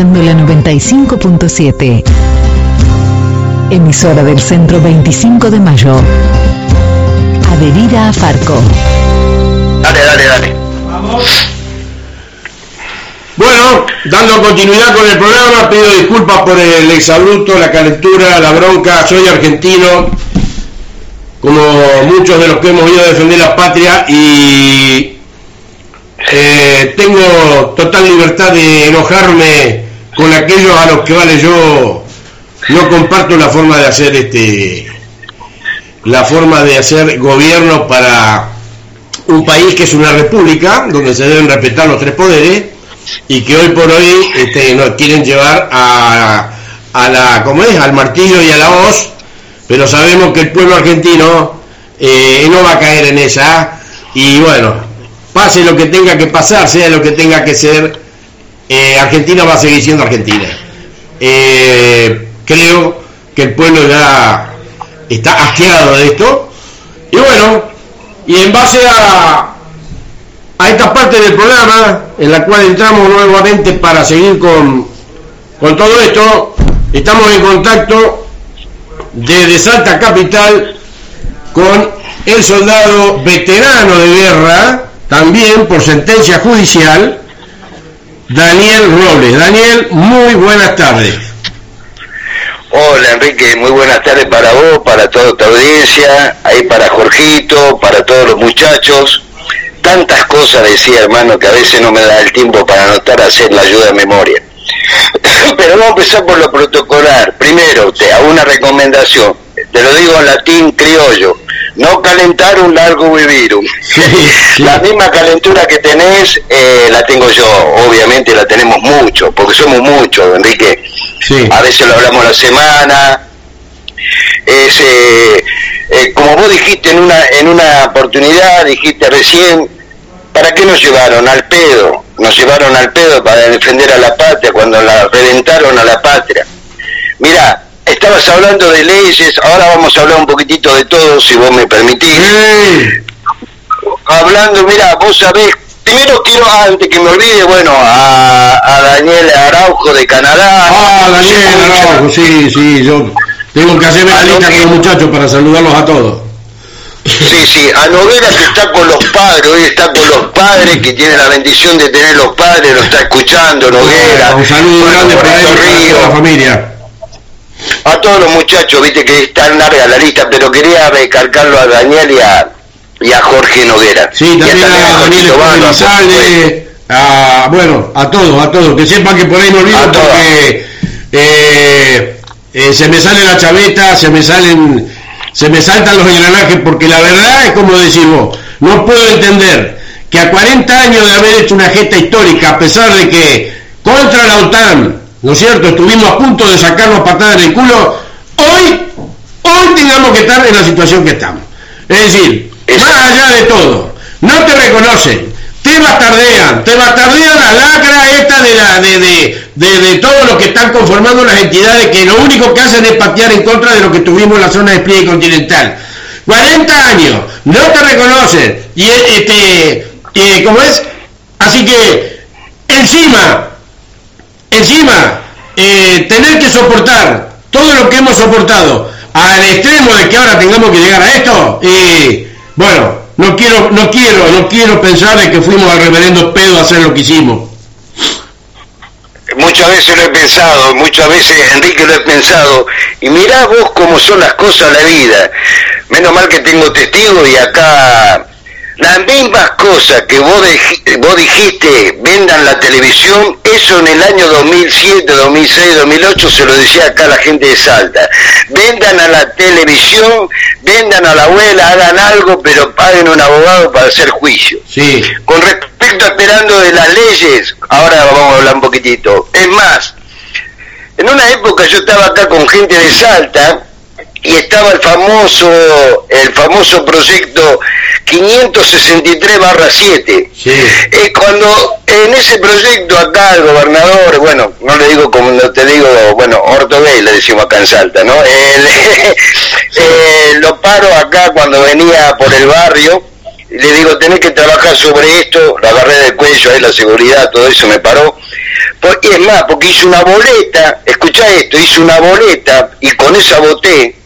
Escuchando la 95.7. Emisora del Centro 25 de Mayo. Adherida a Farco. Dale, dale, dale. Bueno, dando continuidad con el programa, pido disculpas por el exabrupto, la calentura, la bronca. Soy argentino, como muchos de los que hemos ido a defender la patria, y eh, tengo total libertad de enojarme con aquellos a los que vale yo no comparto la forma de hacer este la forma de hacer gobierno para un país que es una república donde se deben respetar los tres poderes y que hoy por hoy este, nos quieren llevar a, a la ¿cómo es? al martillo y a la hoz pero sabemos que el pueblo argentino eh, no va a caer en esa y bueno pase lo que tenga que pasar sea lo que tenga que ser eh, Argentina va a seguir siendo Argentina. Eh, creo que el pueblo ya está asqueado de esto. Y bueno y en base a a esta parte del programa en la cual entramos nuevamente para seguir con, con todo esto, estamos en contacto desde Salta Capital con el soldado veterano de guerra, también por sentencia judicial, Daniel Robles. Daniel, muy buenas tardes. Hola Enrique, muy buenas tardes para vos, para toda tu audiencia, ahí para Jorgito, para todos los muchachos. Tantas cosas decía hermano que a veces no me da el tiempo para anotar hacer la ayuda de memoria. Pero vamos a empezar por lo protocolar. Primero, te hago una recomendación, te lo digo en latín criollo, no calentar un largo vivirum. La misma calentura que tenés eh, la tengo yo, obviamente la tenemos mucho, porque somos muchos, Enrique. Sí. A veces lo hablamos la semana. Es, eh, eh, como vos dijiste en una, en una oportunidad, dijiste recién, ¿para qué nos llevaron? Al pedo. Nos llevaron al pedo para defender a la patria, cuando la reventaron a la patria. Mira, estabas hablando de leyes, ahora vamos a hablar un poquitito de todo, si vos me permitís. Hablando, mira, vos sabés, primero quiero, antes que me olvide, bueno, a, a Daniel Araujo de Canadá. Ah, Daniel Araujo, sí, sí, yo tengo que hacerme la lista con los muchachos para saludarlos a todos. Sí, sí, a Noguera que está con los padres, hoy está con los padres, que tiene la bendición de tener los padres, lo está escuchando Noguera. Un saludo grande para para toda la familia. A todos los muchachos, viste que es tan larga la lista, pero quería recalcarlo a Daniel y a, y a Jorge Noguera. Sí, Y también a Daniel Bano, por supuesto. Elizalde, a, bueno, a todos, a todos, que sepan que por ahí me olvido A porque eh, eh, se me sale la chaveta, se me salen, se me saltan los engranajes, porque la verdad es como decir vos, no puedo entender que a 40 años de haber hecho una gesta histórica, a pesar de que contra la OTAN, ¿no es cierto?, estuvimos a punto de sacarnos patadas en el culo, hoy, hoy tengamos que estar en la situación que estamos. Es decir, más allá de todo, no te reconocen, te bastardean, te bastardean la lacra esta de la de, de, de, de todo lo que están conformando las entidades que lo único que hacen es patear en contra de lo que tuvimos en la zona de despliegue continental. 40 años, no te reconocen, y este, eh, ¿cómo es? Así que, encima, encima, eh, tener que soportar todo lo que hemos soportado al extremo de que ahora tengamos que llegar a esto, y bueno, no quiero, no quiero, no quiero pensar de que fuimos al reverendo pedo a hacer lo que hicimos. Muchas veces lo he pensado, muchas veces Enrique lo he pensado, y mirá vos cómo son las cosas de la vida. Menos mal que tengo testigos y acá Las mismas cosas que vos, dij- vos dijiste, vendan la televisión, eso en el año 2007, 2006, 2008 se lo decía acá la gente de Salta. Vendan a la televisión, vendan a la abuela, hagan algo, pero paguen un abogado para hacer juicio. Sí, Con respecto a esperando de las leyes, ahora vamos a hablar un poquitito. Es más, en una época yo estaba acá con gente de Salta y estaba el famoso, el famoso proyecto 563-7. sí. Eh, cuando en ese proyecto acá el gobernador, bueno, no le digo como no te digo, bueno, Ortobey le decimos acá en Salta, ¿no? El- eh, lo paro acá cuando venía por el barrio, le digo, tenés que trabajar sobre esto, la agarré del cuello, ahí la seguridad, todo eso me paró. Por- y es más, porque hice una boleta, escuchá esto, hice una boleta y con esa voté,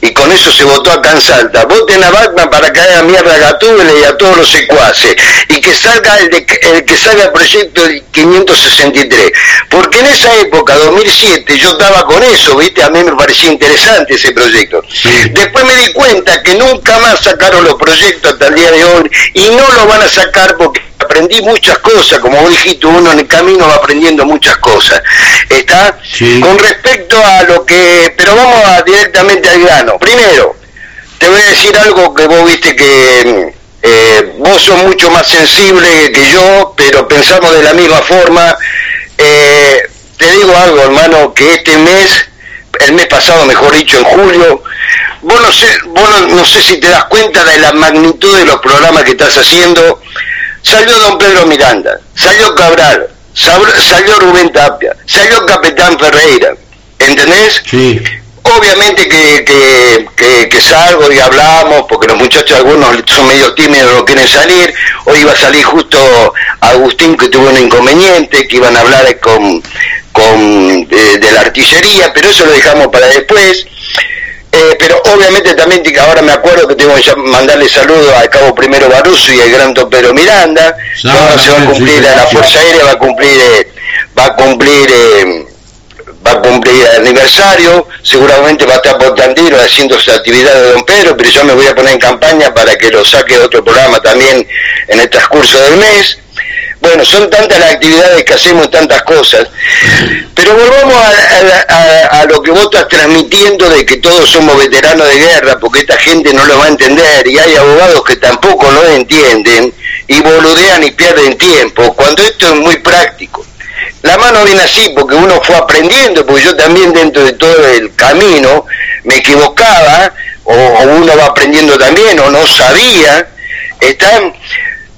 y con eso se votó acá en Salta. Voten a Batman para que haga mierda a Gatúbela y a todos los secuaces. Y que salga el, de- el que salga el proyecto del 563. Porque en esa época, 2007, yo estaba con eso, ¿viste? A mí me parecía interesante ese proyecto. Después me di cuenta que nunca más sacaron los proyectos hasta el día de hoy y no lo van a sacar porque aprendí muchas cosas, como vos dijiste, uno en el camino va aprendiendo muchas cosas. ¿Está? Sí. Con respecto a lo que... Pero vamos a, directamente al grano. Primero, te voy a decir algo que vos viste que eh, vos sos mucho más sensible que yo, pero pensamos de la misma forma. Eh, te digo algo, hermano, que este mes, el mes pasado, mejor dicho, en julio, vos no sé, vos no, no sé si te das cuenta de la magnitud de los programas que estás haciendo. Salió don Pedro Miranda, salió Cabral, sal- salió Rubén Tapia, salió Capitán Ferreira, ¿entendés? Sí, Obviamente que, que, que- que salgo y hablamos, porque los muchachos algunos son medio tímidos, no quieren salir. Hoy iba a salir justo Agustín, que tuvo un inconveniente, que iban a hablar con, con de, de la artillería, pero eso lo dejamos para después. Eh, pero obviamente también ahora me acuerdo que tengo que mandarle saludos al cabo primero Baruso y al gran don Pedro Miranda. Ah, ahora se va a cumplir, a la. Fuerza Aérea va a cumplir, eh, va a cumplir eh, va a cumplir el aniversario, seguramente va a estar por Tandiro haciendo su actividad de Don Pedro, pero yo me voy a poner en campaña para que lo saque de otro programa también en el transcurso del mes. Bueno, son tantas las actividades que hacemos, tantas cosas. Pero volvamos a, a- a- a lo que vos estás transmitiendo de que todos somos veteranos de guerra, porque esta gente no lo va a entender y hay abogados que tampoco lo entienden y boludean y pierden tiempo, cuando esto es muy práctico. La mano viene así porque uno fue aprendiendo, porque yo también dentro de todo el camino me equivocaba, o, o uno va aprendiendo también, o no sabía, ¿están?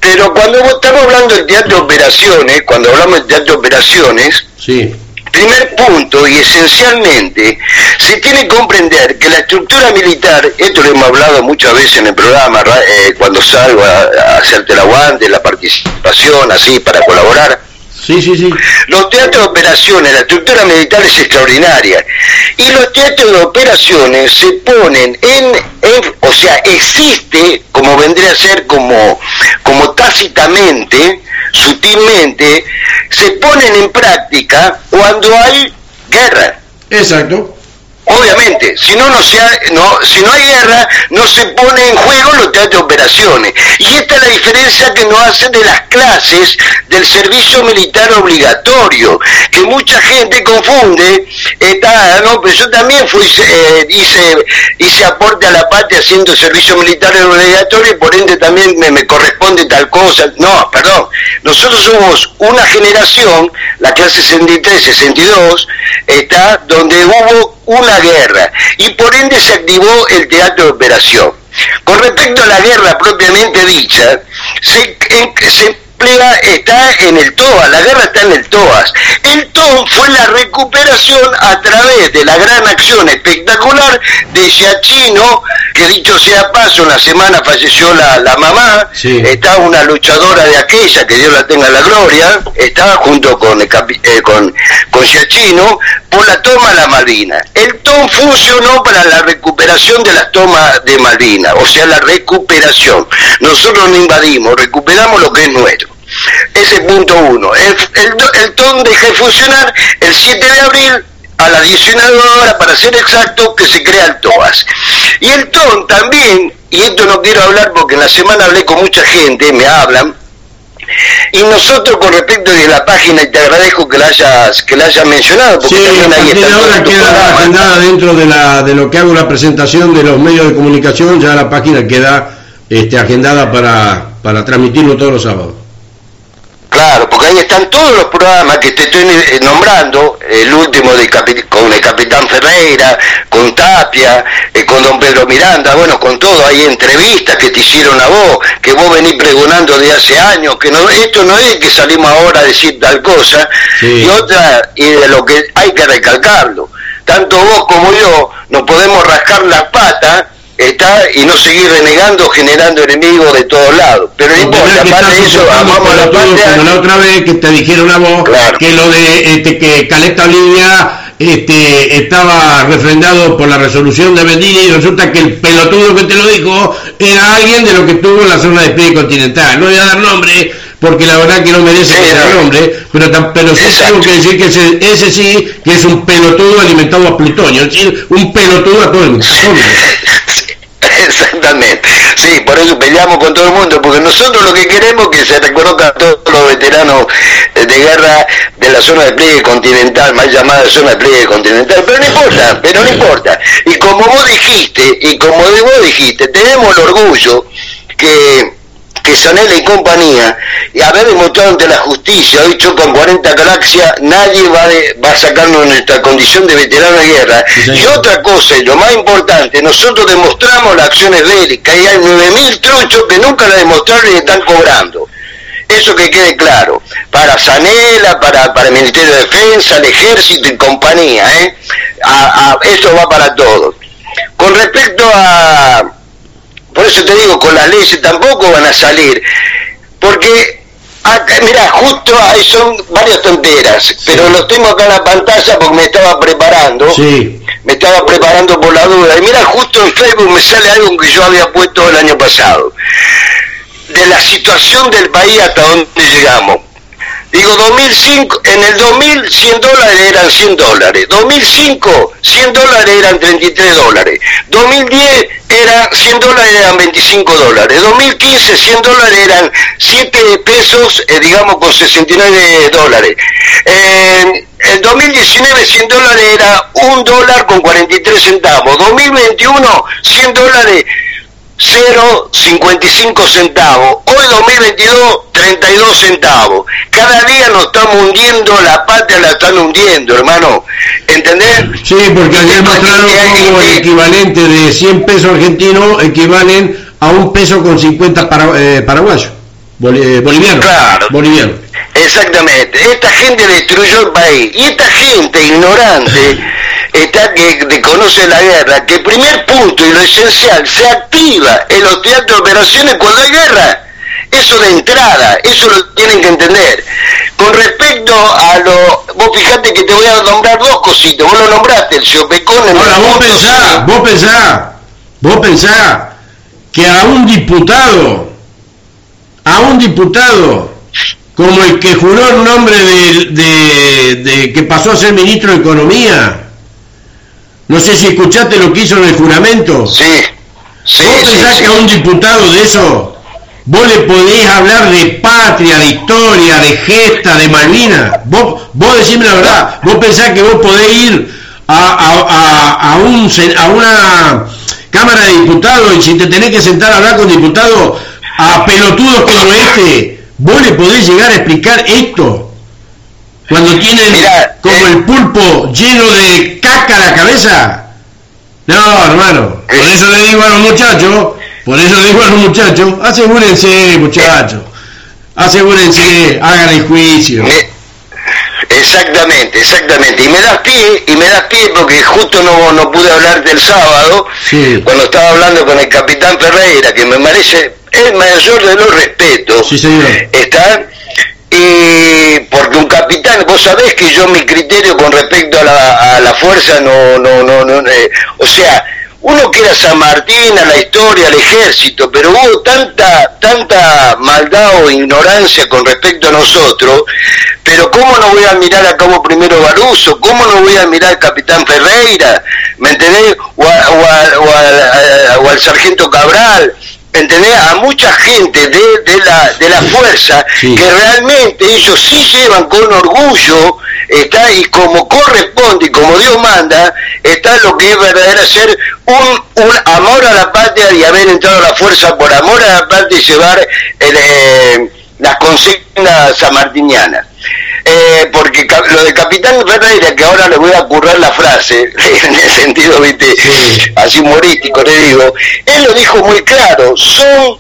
Pero cuando estamos hablando de teatro de operaciones, cuando hablamos de teatro de operaciones, sí, Primer punto y esencialmente, se tiene que comprender que la estructura militar, esto lo hemos hablado muchas veces en el programa, ra- eh, cuando salgo a, a hacerte el aguante, la participación, así, para colaborar, sí, sí, sí. los teatros de operaciones, la estructura militar es extraordinaria. Y los teatros de operaciones se ponen en, en- o sea, existe, como vendría a ser como, como tácitamente, sutilmente, se ponen en práctica cuando hay guerra. Exacto. Obviamente, si no, no, se ha- no, si no hay guerra, no se pone en juego los teatros de operaciones. Y esta es la diferencia que nos hace de las clases del servicio militar obligatorio, que mucha gente confunde, está, "Ah, no, pero yo también fui, eh, hice, hice aporte a la patria haciendo servicio militar obligatorio y por ende también me, me corresponde tal cosa. No, perdón, nosotros somos una generación, la clase 63-62, está donde hubo una guerra y por ende se activó el teatro de operación. Con respecto a la guerra propiamente dicha, se, en- se emplea, está en el TOAS, la guerra está en el TOAS. El TOAS fue la recuperación a través de la gran acción espectacular de Giachino, que dicho sea paso, una semana falleció la, la mamá, Sí. está una luchadora de aquella, que Dios la tenga en la gloria, estaba junto con, el capi- eh, con, con Giachino por la toma de la Malvina. El TOM funcionó para la recuperación de las tomas de Malvina, o sea, la recuperación. Nosotros no invadimos, recuperamos lo que es nuestro. Ese es punto uno. El, el, el TOM deja de funcionar el 7 de abril a las 19 horas, para ser exacto, que se crea el TOAS. Y el TON también, y esto no quiero hablar porque en la semana hablé con mucha gente, me hablan, y nosotros con respecto de la página, y te agradezco que la hayas, que la hayas mencionado, porque Sí, también ahí está ahora queda agendada dentro de, la, de lo que hago la presentación de los medios de comunicación, ya la página queda este, agendada para, para transmitirlo todos los sábados. Claro, porque ahí están todos los programas que te estoy eh, nombrando, el último de con el capitán Ferreira, con Tapia, eh, con don Pedro Miranda, bueno, con todo, hay entrevistas que te hicieron a vos, que vos venís pregonando de hace años, que no, esto no es que salimos ahora a decir tal cosa, Sí. y otra, y de lo que hay que recalcarlo, tanto vos como yo nos podemos rascar las patas, está, y no seguir renegando, generando enemigos de todos lados, pero no importa, aparte de eso, vamos a la pelotudos parte como la otra vez que te dijeron a vos Claro. que lo de este, que Caleta Olivia este, estaba refrendado por la resolución de Bendini y resulta que el pelotudo que te lo dijo era alguien de lo que estuvo en la zona de despliegue continental. No voy a dar nombre porque la verdad que no merece Sí, que no. nombre, pero, tam- pero sí tengo que decir que ese, ese sí que es un pelotudo alimentado a plutonio, es decir, un pelotudo a todo el mundo. Exactamente. Sí, por eso peleamos con todo el mundo, porque nosotros lo que queremos es que se reconozcan a todos los veteranos de guerra de la zona de pliegue continental, más llamada zona de pliegue continental, pero no importa, pero no importa. Y como vos dijiste, y como vos dijiste, tenemos el orgullo que que Sanela y compañía, y haber demostrado ante la justicia, hoy chocan 40 galaxias, nadie va, de- va a sacarnos nuestra condición de veterano de guerra. Sí, y otra cosa, y lo más importante, nosotros demostramos las acciones bélicas, y hay 9.000 truchos que nunca la demostraron y están cobrando. Eso que quede claro, para Sanela, para, para el Ministerio de Defensa, el Ejército y compañía, ¿eh? A- a- eso va para todos. Con respecto a, por eso te digo, con las leyes tampoco van a salir, porque, acá, mira, justo ahí son varias tonteras, pero los tengo acá en la pantalla porque me estaba preparando, Sí, me estaba preparando por la duda, y mira, justo en Facebook me sale algo que yo había puesto el año pasado, de la situación del país hasta donde llegamos. Digo, 2005, en el 2000 100 dólares eran 100 dólares, 2005 100 dólares eran 33 dólares, 2010 era 100 dólares eran 25 dólares, 2015 100 dólares eran 7 pesos, eh, digamos con 69 dólares. Eh, el 2019 100 dólares era 1 dólar con 43 centavos, 2021 100 dólares 0,55 centavos. Hoy 2022, 32 centavos. Cada día nos estamos hundiendo, la patria la están hundiendo, hermano. ¿Entendés? sí, porque ayer mostraron como el equivalente de 100 pesos argentinos equivalen a un peso con 50 para, eh, paraguayos, boli- eh, bolivianos. Claro. Bolivianos. Exactamente. Esta gente destruyó el país. Y esta gente ignorante, está que desconoce la guerra, que el primer punto y lo esencial se activa en los teatros de operaciones cuando hay guerra. Eso de entrada, eso lo tienen que entender. Con respecto a lo... Vos fijate que te voy a nombrar dos cositas. Vos lo nombraste, el Siopecón... el Ahora, vos Moto, pensás, vos pensás, vos pensás que a un diputado, a un diputado como el que juró en nombre de, de- de- que pasó a ser ministro de Economía, no sé si escuchaste lo que hizo en el juramento, Sí, sí, ¿Vos pensás sí. que a un diputado de eso vos le podés hablar de patria, de historia, de gesta, de Malvinas? Vos, vos decime la verdad, vos pensás que vos podés ir a, a- a- a un, sen- a una Cámara de Diputados y si te tenés que sentar a hablar con diputados a pelotudos como este, vos le podés llegar a explicar esto. Cuando tienen como eh. el pulpo lleno de caca la cabeza. No, hermano, por eso le digo a los muchachos, por eso le digo a los muchachos, asegúrense, muchachos, asegúrense, hagan el juicio. Me- exactamente, exactamente. Y me das pie, y me das pie porque justo no, no pude hablar del sábado, Sí. cuando estaba hablando con el capitán Ferreira, que me merece el mayor de los respetos. Sí, señor. ¿Está? Y porque un capitán, vos sabés que yo mi criterio con respecto a la, fuerza no, no, no, no, eh, o sea, uno quiere a San Martín, a la historia, al ejército, pero hubo tanta, tanta maldad o ignorancia con respecto a nosotros, pero ¿cómo no voy a mirar a Cabo Primero Baruso? ¿Cómo no voy a mirar al Capitán Ferreira? ¿Me entendés? O, a- o a- o o al Sargento Cabral. ¿Entendés? A mucha gente de, de la, de la fuerza Sí. que realmente ellos sí llevan con orgullo, está y como corresponde y como Dios manda, está lo que es verdadero ser un, un amor a la patria y haber entrado a la fuerza por amor a la patria y llevar el, eh, las consignas sanmartinianas. Eh, porque lo de Capitán Ferreira, que ahora le voy a currar la frase, en el sentido, viste, Sí. así humorístico, le digo, él lo dijo muy claro, son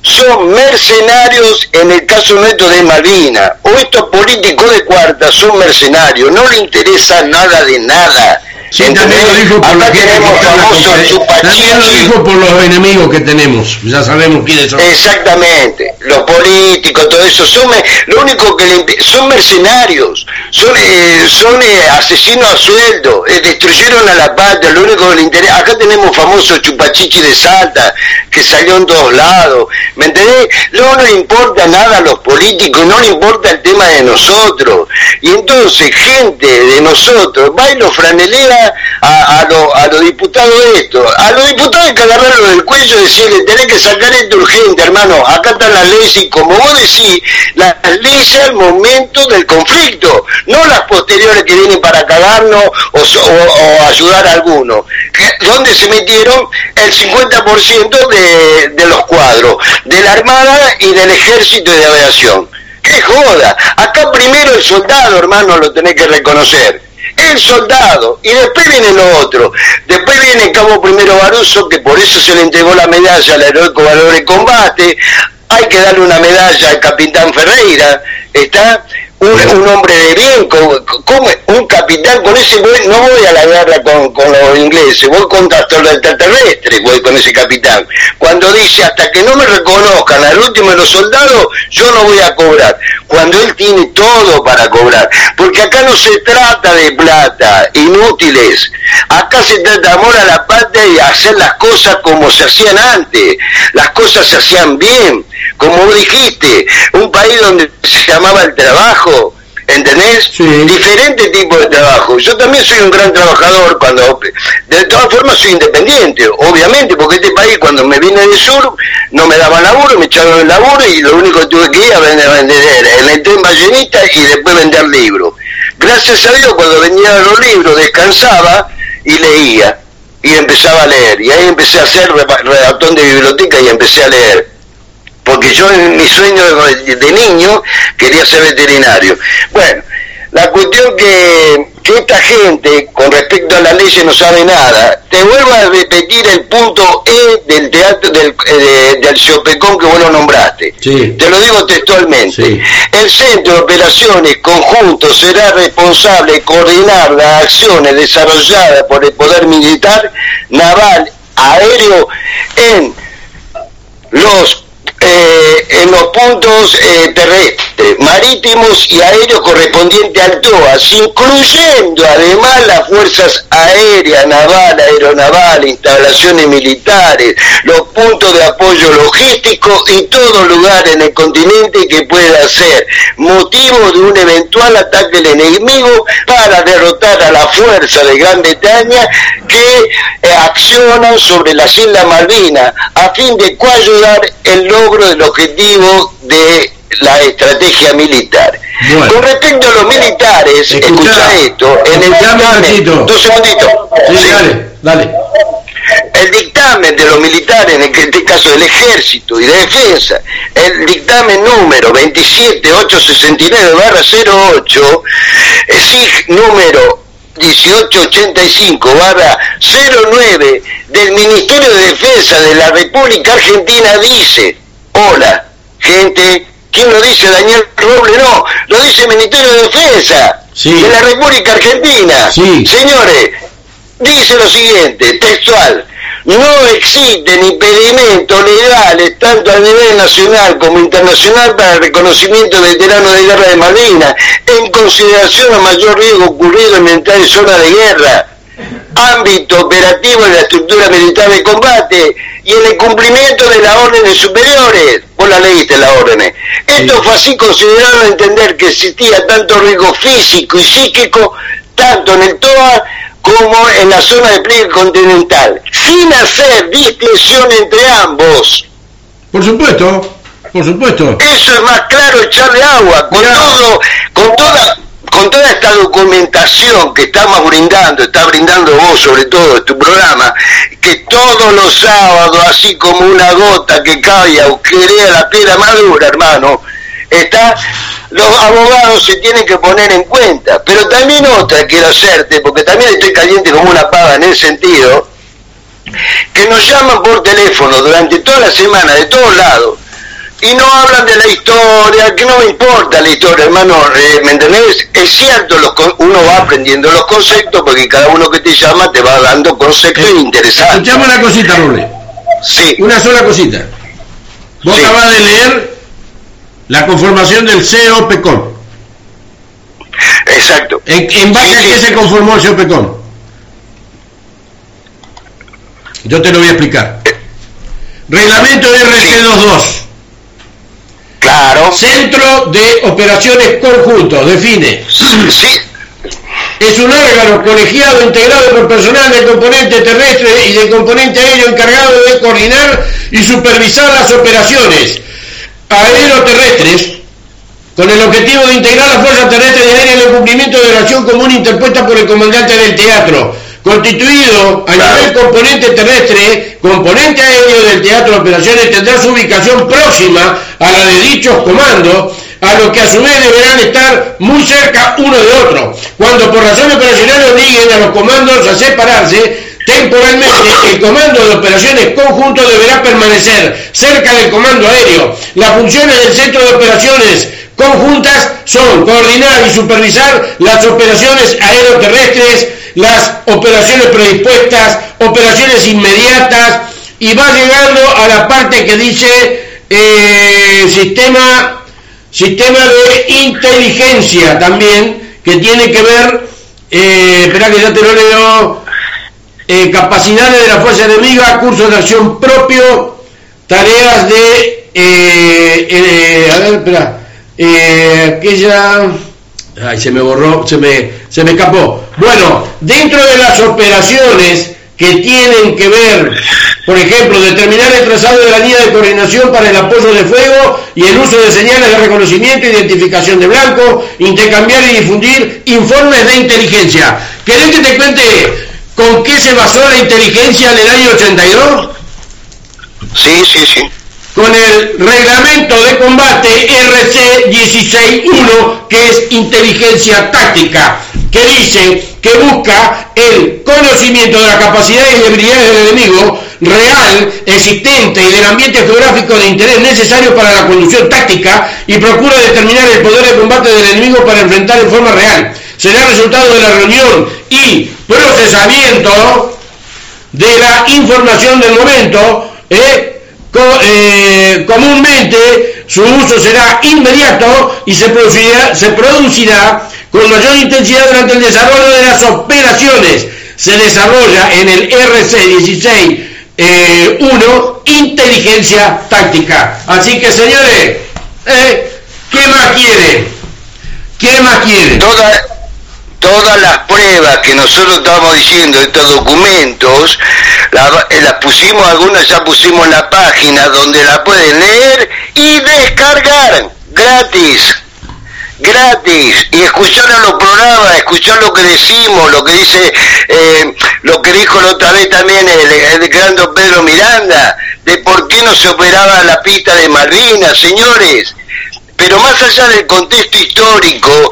son mercenarios en el caso nuestro de Malvina, o estos políticos de cuarta son mercenarios, no le interesa nada de nada. Sí, también lo dijo por la gente que. También lo dijo los enemigos que tenemos. Ya sabemos quiénes son. Exactamente, los políticos, todo eso, son me- lo único que le son mercenarios, son eh, son eh, asesinos a sueldo, eh, destruyeron a la patria, lo único que le interesa, acá tenemos famoso Chupachichi de Salta, que salió en todos lados, ¿me entendés? No le importa nada a los políticos, no le importa el tema de nosotros, y entonces gente de nosotros va y franelea a, a, lo- a los diputados esto, a los diputados hay que agarrarlo del cuello y decirle, tenés que sacar esto urgente, hermano, acá están las leyes y como vos decís, las leyes al momento del conflicto, no las posteriores que vienen para cagarnos o, ayudar a alguno, donde se metieron el 50% de, de los cuadros, de la Armada y del Ejército de Aviación. ¡Qué joda! Acá primero el soldado, hermano, lo tenés que reconocer. El soldado, y después viene lo otro. Después viene el cabo primero Baruso, que por eso se le entregó la medalla al heroico valor de combate. Hay que darle una medalla al capitán Ferreira, ¿está? Un, hombre de bien, como un capitán, con ese voy- no voy a la guerra con, con los ingleses, voy contra los extraterrestres, voy con ese capitán. Cuando dice, hasta que no me reconozcan al último de los soldados, yo no voy a cobrar. Cuando él tiene todo para cobrar. Porque acá no se trata de plata, inútiles. Acá se trata de amor a la patria y hacer las cosas como se hacían antes. Las cosas se hacían bien. Como dijiste, un país donde se llamaba el trabajo, ¿entendés? Sí. Diferente tipo de trabajo. Yo también soy un gran trabajador cuando, de todas formas soy independiente, obviamente, porque este país cuando me vine del sur no me daban laburo, me echaron el laburo y lo único que tuve que ir a vender, vender en el tren ballenita y después vender libros. Gracias a Dios cuando venían los libros descansaba y leía y empezaba a leer y ahí empecé a repa- redactón de biblioteca y empecé a leer porque yo en mi sueño de, de niño quería ser veterinario. Bueno, la cuestión que, que esta gente con respecto a la ley no sabe nada, te vuelvo a repetir el punto E del teatro del, eh, del Ciopecón que vos lo nombraste. Sí. Te lo digo textualmente. Sí. El Centro de Operaciones Conjunto será responsable de coordinar las acciones desarrolladas por el Poder Militar, Naval, Aéreo en los eh, en los puntos eh, terrestres, marítimos y aéreos correspondientes al TOAS, incluyendo además las fuerzas aéreas, naval, aeronaval, instalaciones militares, los puntos de apoyo logístico y todo lugar en el continente que pueda ser motivo de un eventual ataque del enemigo para derrotar a la fuerza de Gran Bretaña que eh, accionan sobre las Islas Malvinas a fin de coayudar el logro del objetivo de la estrategia militar. Bueno. Con respecto a los militares, escucha esto, en el dictamen, dos segunditos, Sí, Sí. dale, dale. el dictamen de los militares, en este caso del ejército y de defensa, el dictamen número 27869-08, SIG número 1885-09 del Ministerio de Defensa de la República Argentina dice, hola, gente, ¿quién lo dice? Daniel Roble, no, lo dice el Ministerio de Defensa Sí. de la República Argentina. Sí. Señores, dice lo siguiente, textual, no existen impedimentos legales tanto a nivel nacional como internacional para el reconocimiento de veteranos de guerra de Malvinas en consideración al mayor riesgo ocurrido en entrar en zona de guerra. Ámbito operativo de la estructura militar de combate y en el cumplimiento de las órdenes superiores. Vos la leíste las órdenes. Esto fue así considerado entender que existía tanto riesgo físico y psíquico, tanto en el TOA como en la zona de pliegue continental, sin hacer distinción entre ambos. Por supuesto, por supuesto. Eso es más claro echarle agua, con Mirá. todo, con toda, con toda esta documentación que estamos brindando, está brindando vos sobre todo en tu programa, que todos los sábados, así como una gota que cae, aunque la piedra madura, hermano, está, los abogados se tienen que poner en cuenta. Pero también otra quiero hacerte, porque también estoy caliente como una pava en ese sentido, que nos llaman por teléfono durante toda la semana de todos lados y no hablan de la historia, que no me importa la historia, hermano, eh, ¿me entendés? Es cierto, los con- uno va aprendiendo los conceptos porque cada uno que te llama te va dando conceptos Eh, interesantes. Escuchame una cosita, Roble. Sí, Una sola cosita. Vos Sí. acabás de leer la conformación del COPECON. exacto. ¿En, en base Sí, a sí. qué se conformó el COPECON? Yo te lo voy a explicar. Reglamento RC22. Claro. Centro de Operaciones Conjuntos. Define. Sí, Es un órgano colegiado integrado por personal del componente terrestre y del componente aéreo encargado de coordinar y supervisar las operaciones aeroterrestres con el objetivo de integrar las fuerzas terrestres y aéreas en el cumplimiento de la acción común interpuesta por el comandante del teatro, constituido a Claro. nivel componente terrestre, componente aéreo del teatro de operaciones tendrá su ubicación próxima a la de dichos comandos, a los que a su vez deberán estar muy cerca uno de otro. Cuando por razón operacional obliguen a los comandos a separarse, Temporalmente, el comando de operaciones conjunto deberá permanecer cerca del comando aéreo. Las funciones del centro de operaciones conjuntas son coordinar y supervisar las operaciones aeroterrestres, las operaciones predispuestas, operaciones inmediatas y va llegando a la parte que dice eh, sistema, sistema de inteligencia también, que tiene que ver, eh, espera que ya te lo leo, eh, capacidades de la fuerza enemiga, cursos de acción propio, tareas de, eh, eh, a ver, espera, eh, aquella, ay, se me borró, se me, se me escapó. Bueno, dentro de las operaciones que tienen que ver, por ejemplo, determinar el trazado de la línea de coordinación para el apoyo de fuego y el uso de señales de reconocimiento e identificación de blanco, intercambiar y difundir informes de inteligencia. ¿Querés que te cuente con qué se basó la inteligencia en el año 82? sí, sí, sí. Con el reglamento de combate RC 16.1, que es inteligencia táctica, que dice que busca el conocimiento de las capacidades y debilidades del enemigo real, existente y del ambiente geográfico de interés necesario para la conducción táctica y procura determinar el poder de combate del enemigo para enfrentar en forma real. Será resultado de la reunión y procesamiento de la información del momento, ¿eh? Eh, comúnmente su uso será inmediato y se producirá, se producirá con mayor intensidad durante el desarrollo de las operaciones. Se desarrolla en el RC 16.1 inteligencia táctica. Así que señores, ¿eh? ¿qué más quiere? ¿Qué más quiere? Toda- todas las pruebas que nosotros estamos diciendo, estos documentos, eh, las pusimos, algunas ya pusimos en la página donde la pueden leer y descargar gratis. Gratis y escuchar a los programas, escuchar lo que decimos, lo que dice, eh, lo que dijo la otra vez también el, el gran don Pedro Miranda, de por qué no se operaba la pista de Malvinas, señores pero más allá del contexto histórico,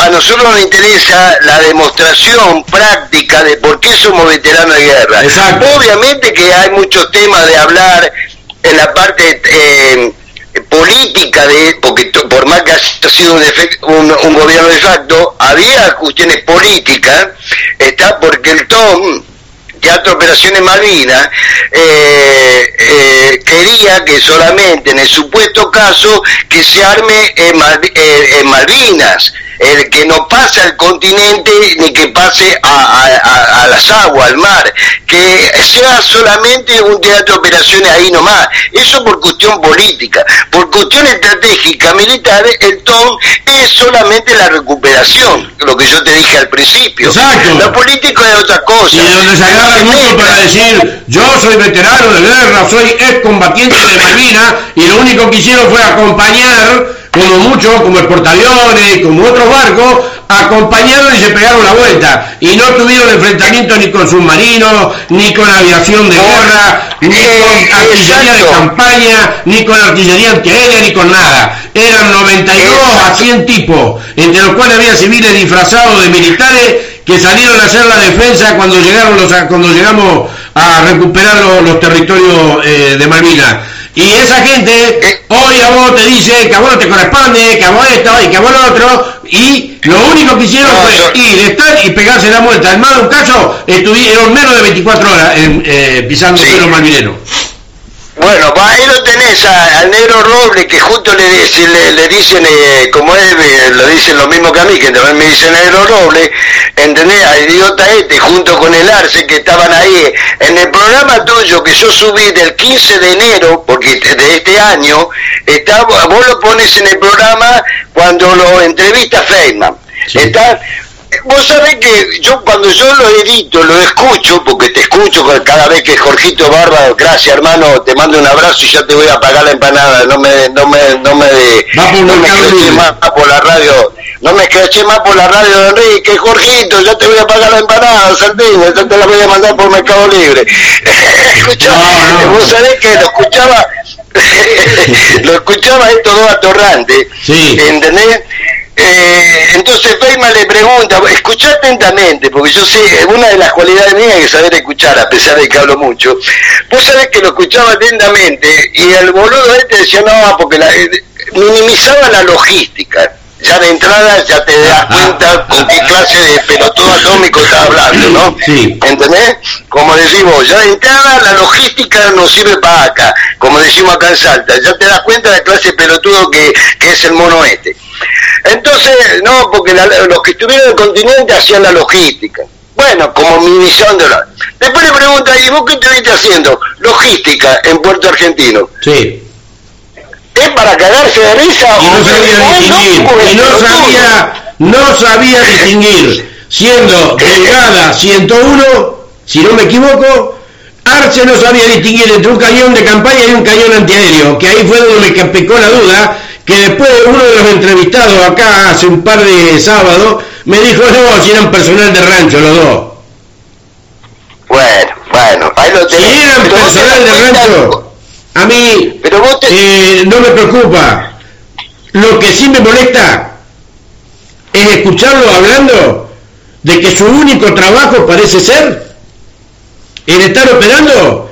a nosotros nos interesa la demostración práctica de por qué somos veteranos de guerra. Exacto. Obviamente que hay muchos temas de hablar en la parte eh, política de porque por más que haya sido un, un- un gobierno de facto había cuestiones políticas está porque el TOM Teatro Operaciones Malvinas eh, eh, quería que solamente en el supuesto caso que se arme en, eh, en Malvinas. El que no pasa al continente ni que pase a, a- las aguas, al mar, que sea solamente un teatro de operaciones ahí nomás. Eso por cuestión política. Por cuestión estratégica militar, el TON es solamente la recuperación, lo que yo te dije al principio. Exacto. Lo político es otra cosa. Y de donde se agarran mucho para decir, yo soy veterano de guerra, soy excombatiente de Malvinas, y lo único que hicieron fue acompañar, como muchos, como el portaaviones, como otros barcos, acompañaron y se pegaron la vuelta. Y no tuvieron enfrentamiento ni con submarinos, ni con aviación de guerra, ni Eh, con artillería de campaña, ni con artillería antiaérea, ni con nada. Eran 92 a 100 tipos, entre los cuales había civiles disfrazados de militares que salieron a hacer la defensa cuando llegaron los cuando llegamos a recuperar los, los territorios eh, de Malvinas. Y esa gente hoy a vos te dice que a vos no te corresponde, que a vos esto y que a vos lo otro, y lo único que hicieron No, fue yo- ir, estar y pegarse la más de un caso estuvieron menos de 24 horas en, eh, pisando Sí. suelo malvinero. Bueno, va, ahí lo tenés a- al negro Roble que justo le, dice- le, le dicen, eh, como es, eh, lo dicen lo mismo que a mí, que también me dicen negro Roble, ¿entendés? Al idiota este, junto con el Arce, que estaban ahí. En el programa tuyo que yo subí del 15 de enero, porque de este año, está, vos lo pones en el programa cuando lo entrevista Feynman. Sí. Está, Vos sabés que yo cuando yo lo edito, lo escucho, porque te escucho cada vez que Jorgito Barba, gracias hermano, te mando un abrazo y ya te voy a pagar la empanada, no me, no me, no me, no me escraché más por la radio, no me escraché más por la radio de Enrique, Jorgito, ya te voy a pagar la empanada, Santino, ya te la voy a mandar por Mercado Libre. No, no. vos sabés que lo escuchaba, lo escuchaba estos dos atorrantes, Sí. ¿entendés? Eh, entonces Feynman le pregunta, escuchá atentamente, porque yo sé, una de las cualidades mías es saber escuchar, a pesar de que hablo mucho. Vos sabés que lo escuchaba atentamente y el boludo este decía, no, porque la- eh, minimizaba la logística. Ya de entrada ya te das cuenta con qué clase de pelotudo atómico está hablando, ¿no? Sí. ¿Entendés? Como decimos, ya de entrada la logística no sirve para acá, como decimos acá en Salta, ya te das cuenta de la clase de pelotudo que, que es el mono este. Entonces, no, porque la- los que estuvieron en el continente hacían la logística. Bueno, como minimizándola. Después le pregunta, ¿y vos qué estuviste haciendo? Logística en Puerto Argentino. Sí. ¿Es para cagarse de risa y no sabía distinguir, y no sabía, no sabía distinguir, siendo delgada 101, si no me equivoco, Arce no sabía distinguir entre un cañón de campaña y un cañón antiaéreo, que ahí fue donde me picó la duda, que después uno de los entrevistados acá hace un par de sábados, me dijo, no, si eran personal de rancho los dos. Bueno, bueno, ahí lo Si tenés. eran vos te personal de rancho, a mí Pero vos te... eh, no me preocupa. Lo que sí me molesta es escucharlo hablando de que su único trabajo parece ser el estar operando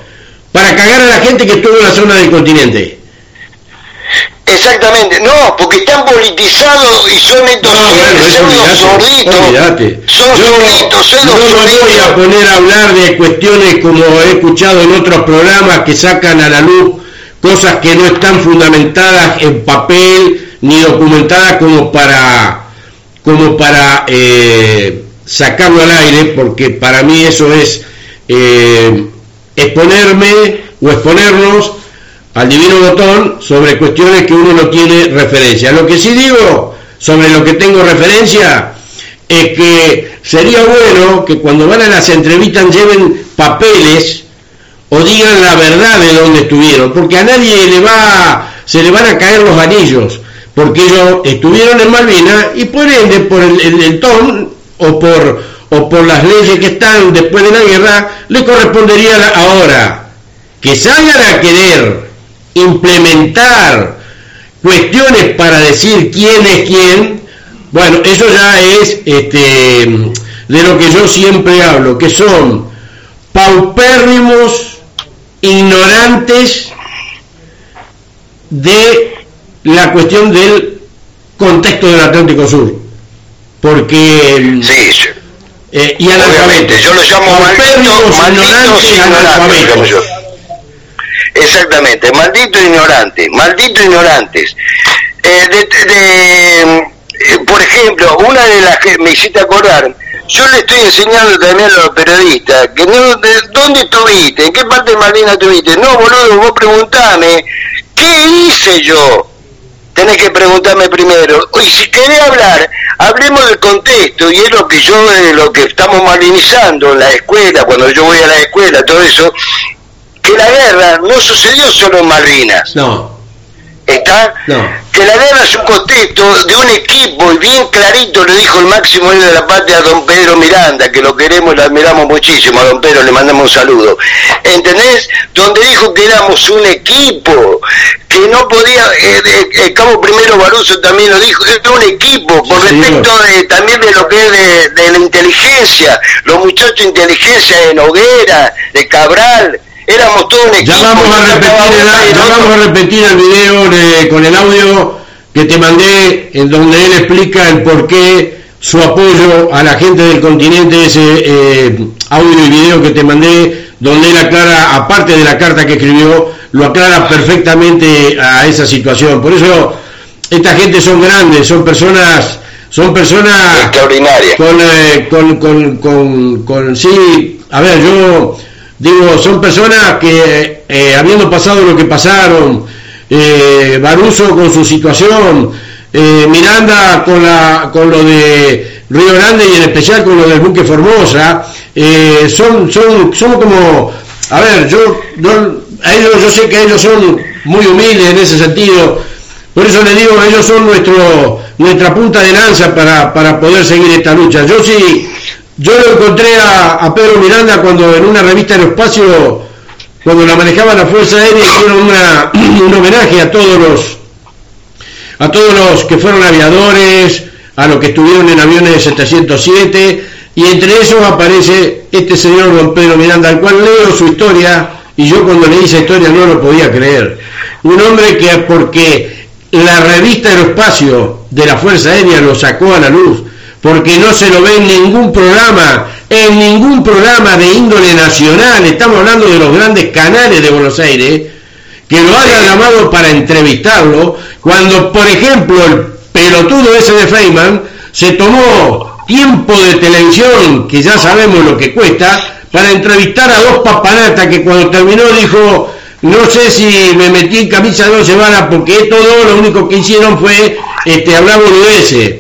para cagar a la gente que estuvo en la zona del continente. Exactamente, no, porque están politizados y son estos No, bueno, son los olvidate, sorditos. olvidate. Son Yo sorditos, son no los me voy a poner a hablar de cuestiones como he escuchado en otros programas que sacan a la luz cosas que no están fundamentadas en papel ni documentadas como para como para eh, sacarlo al aire porque para mí eso es eh, exponerme o exponernos al divino botón sobre cuestiones que uno no tiene referencia. Lo que sí digo sobre lo que tengo referencia es que sería bueno que cuando van a las entrevistas lleven papeles o digan la verdad de dónde estuvieron, porque a nadie le va, se le van a caer los anillos, porque ellos estuvieron en Malvinas y por ende, por el, el, ton o por, o por las leyes que están después de la guerra, le correspondería ahora que salgan a querer implementar cuestiones para decir quién es quién, bueno, eso ya es este, de lo que yo siempre hablo, que son paupérrimos, ignorantes de la cuestión del contexto del Atlántico Sur. Porque Sí, sí. eh, y analfabetos. yo lo llamo Paupérrimos, malditos, malditos ignorantes, ignorantes, llamo yo. analfabetos. Exactamente, maldito ignorante, maldito ignorantes. Eh, de- de- eh, por ejemplo, una de las que me hiciste acordar, yo le estoy enseñando también a los periodistas, que no, de- ¿dónde estuviste? ¿En qué parte de Malvinas estuviste? No, boludo, vos preguntame, ¿qué hice yo? Tenés que preguntarme primero. Y si querés hablar, hablemos del contexto, y es lo que yo, eh, lo que estamos malinizando en la escuela, cuando yo voy a la escuela, todo eso, que la guerra no sucedió solo en Malvinas. No, ¿Está? No. Que la guerra es un contexto de un equipo, y bien clarito lo dijo el máximo héroe de la patria, don Pedro Miranda, que lo queremos y lo admiramos muchísimo, a don Pedro le mandamos un saludo. ¿Entendés? Donde dijo que éramos un equipo, que no podía, eh, de- el cabo primero Baruso también lo dijo, era un equipo, por Sí, respecto de, también de lo que es de, de la inteligencia, los muchachos de inteligencia de Noguera, de Cabral, éramos todo un equipo. ya vamos a repetir el, uno y el ya otro. vamos a repetir el video eh, con el audio que te mandé, en donde él explica el por qué su apoyo a la gente del continente, ese eh, audio y video que te mandé, donde él aclara, aparte de la carta que escribió, lo aclara perfectamente a esa situación. Por eso, esta gente son grandes, son personas, son personas Extraordinaria. con, eh, con, con, con, con- sí, a ver, yo digo, son personas que eh, habiendo pasado lo que pasaron, eh, Baruso con su situación, eh, Miranda con, la, con lo de Río Grande y en especial con lo del buque Formosa, eh, son, son, son como, a ver, yo, yo, a ellos, yo sé que ellos son muy humildes en ese sentido, por eso les digo, ellos son nuestro, nuestra punta de lanza para, para poder seguir esta lucha. Yo sí, yo lo encontré a, Pedro Miranda cuando en una revista en espacio, cuando la manejaba la Fuerza Aérea, hicieron una, un homenaje a todos los a todos los que fueron aviadores, a los que estuvieron en aviones de 707, y entre esos aparece este señor don Pedro Miranda, al cual leo su historia, y yo cuando leí esa historia no lo podía creer. Un hombre que porque la revista Aeroespacio de la Fuerza Aérea lo sacó a la luz, porque no se lo ve en ningún programa, en ningún programa de índole nacional, estamos hablando de los grandes canales de Buenos Aires, que lo haya llamado para entrevistarlo, cuando, por ejemplo, el pelotudo ese de Feynman se tomó tiempo de televisión, que ya sabemos lo que cuesta, para entrevistar a dos papanatas que cuando terminó dijo, no sé si me metí en camisa de once varas, porque todo lo único que hicieron fue este, hablar boludeces.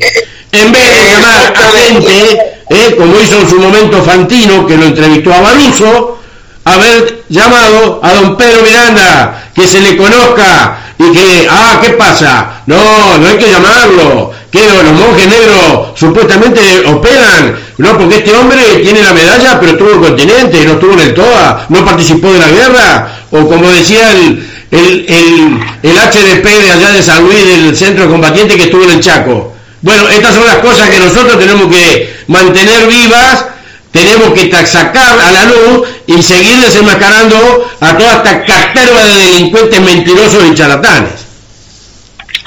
En vez de llamar a gente, eh, como hizo en su momento Fantino, que lo entrevistó a Baruso, haber llamado a don Pedro Miranda, que se le conozca y que, ah, ¿qué pasa? No, no hay que llamarlo, que los monjes negros supuestamente operan, no, porque este hombre tiene la medalla, pero estuvo en el continente, no estuvo en el TOA, no participó de la guerra, o como decía el, el, el, el HDP de allá de San Luis, del centro combatiente que estuvo en el Chaco. Bueno, estas son las cosas que nosotros tenemos que mantener vivas tenemos que sacar a la luz y seguir desenmascarando a toda esta caterva de delincuentes mentirosos y charlatanes.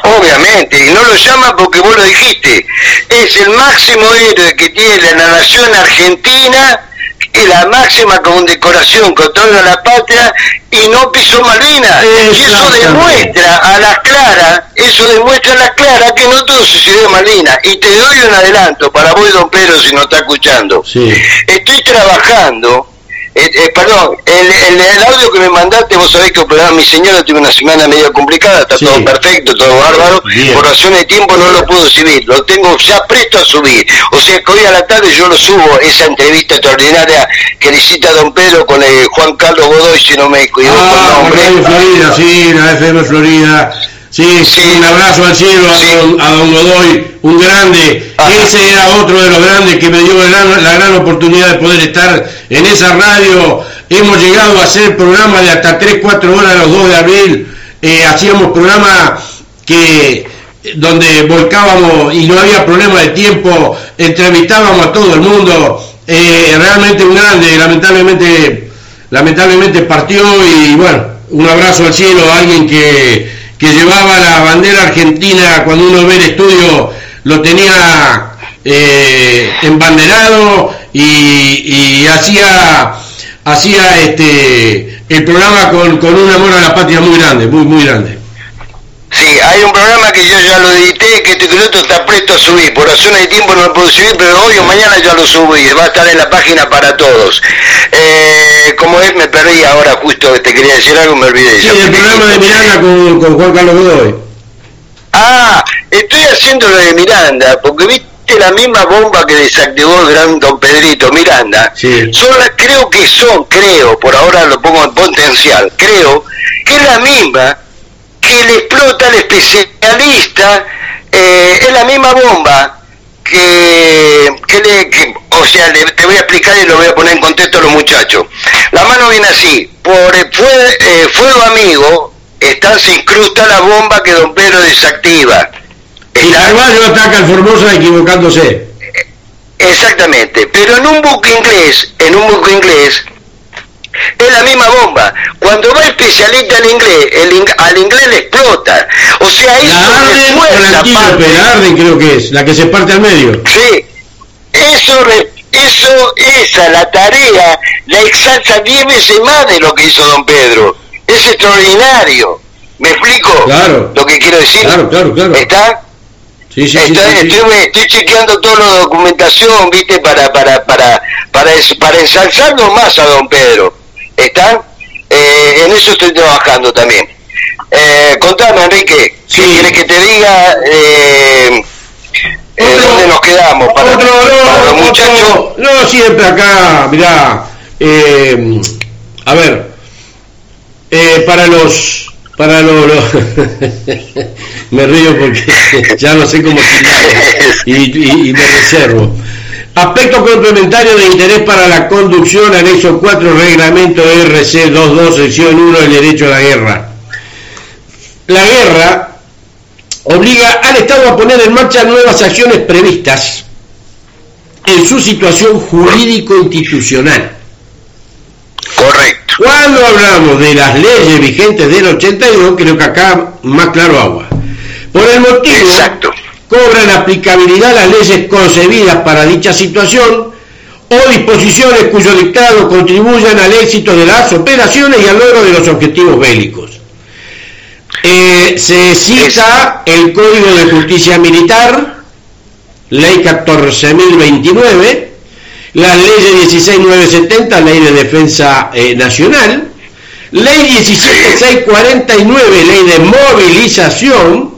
Obviamente, y no lo llama porque vos lo dijiste. Es el máximo héroe que tiene la nación argentina, y la máxima condecoración que otorga la patria, y no pisó Malvinas. Y eso demuestra a las claras, eso demuestra a las claras que no todo sucedió en Malvinas. Y te doy un adelanto para vos, don Pedro, si no está escuchando. Sí. Estoy trabajando, eh, eh, perdón, el, el- el audio que me mandaste, vos sabés que operaba mi señora, tuve una semana medio complicada, está Sí. todo perfecto, todo bárbaro, Bien. por razones de tiempo no lo puedo subir, lo tengo ya presto a subir, o sea que hoy a la tarde yo lo subo, esa entrevista extraordinaria que le cita don Pedro con el Juan Carlos Godoy, si no me equivoco Ah, Radio nombre. Florida, sí, la FM Florida. Sí, Sí. un abrazo al cielo a, Sí. don, a don Godoy, un grande. Ajá. Ese era otro de los grandes que me dio la gran oportunidad de poder estar en esa radio. Hemos llegado a hacer programas de hasta 3, 4 horas los 2 de abril. Eh, hacíamos programas que donde volcábamos y no había problema de tiempo, entrevistábamos a todo el mundo. Eh, realmente un grande, lamentablemente lamentablemente partió y bueno, un abrazo al cielo a alguien que, que llevaba la bandera argentina cuando uno ve el estudio, lo tenía eh, embanderado y, y hacía hacía este el programa con, con un amor a la patria muy grande, muy muy grande. Sí, hay un programa que yo ya lo edité, que este piloto está presto a subir. Por razones de tiempo no lo puedo subir, pero hoy o mañana ya lo subí. Va a estar en la página para todos. Eh, como es, me perdí ahora justo, te quería decir algo, me olvidé. Sí, el programa de. Miranda con, con Juan Carlos Godoy. Ah, estoy haciendo lo de Miranda, porque viste la misma bomba que desactivó el gran don Pedrito Miranda. Sí. Son las- creo que son, creo, por ahora lo pongo en potencial, creo que es la misma que le explota al especialista, eh, es la misma bomba que, que le, que- o sea, le- te voy a explicar y lo voy a poner en contexto a los muchachos. La mano viene así, por el fue- eh, fuego amigo, está, se incrusta la bomba que don Pedro desactiva. Carvalho ataca al Formosa equivocándose. Exactamente, pero en un buque inglés, en un buque inglés, es la misma bomba. Cuando va especialista en inglés, el ing- al inglés le explota. O sea, eso La Arden o la Arden creo que es, la que se parte al medio. Sí, eso, eso, esa, la tarea, la exalta diez veces más de lo que hizo don Pedro. Es extraordinario. ¿Me explico? Claro. Lo que quiero decir. Claro, claro, claro. ¿Está? Sí, sí, sí. Estoy, sí, estoy- estoy chequeando toda la documentación, viste, para para para para para ensalzarlo más a don Pedro. ¿Está? Eh, en eso estoy trabajando también. Eh, contame, Enrique. ¿qué quieres que te diga? Eh, Otro- ¿Dónde nos quedamos? Para, Otro, no, para los otro- muchachos. no, siempre acá, mirá, a ver, para los, para los, los- me río porque ya no sé cómo y, y- y me reservo. Aspecto complementario de interés para la conducción, anexo 4, reglamento RC 22, sección 1, el derecho a la guerra. La guerra obliga al Estado a poner en marcha nuevas acciones previstas en su situación jurídico-institucional. Cuando hablamos de las leyes vigentes del 82, creo que acá más claro agua. Por el motivo, Exacto. cobran aplicabilidad las leyes concebidas para dicha situación o disposiciones cuyo dictado contribuyan al éxito de las operaciones y al logro de los objetivos bélicos. Eh, se cita el Código de Justicia Militar, Ley 14.029, la Ley 16970, Ley de Defensa eh, Nacional, Ley 17649, Ley de Movilización,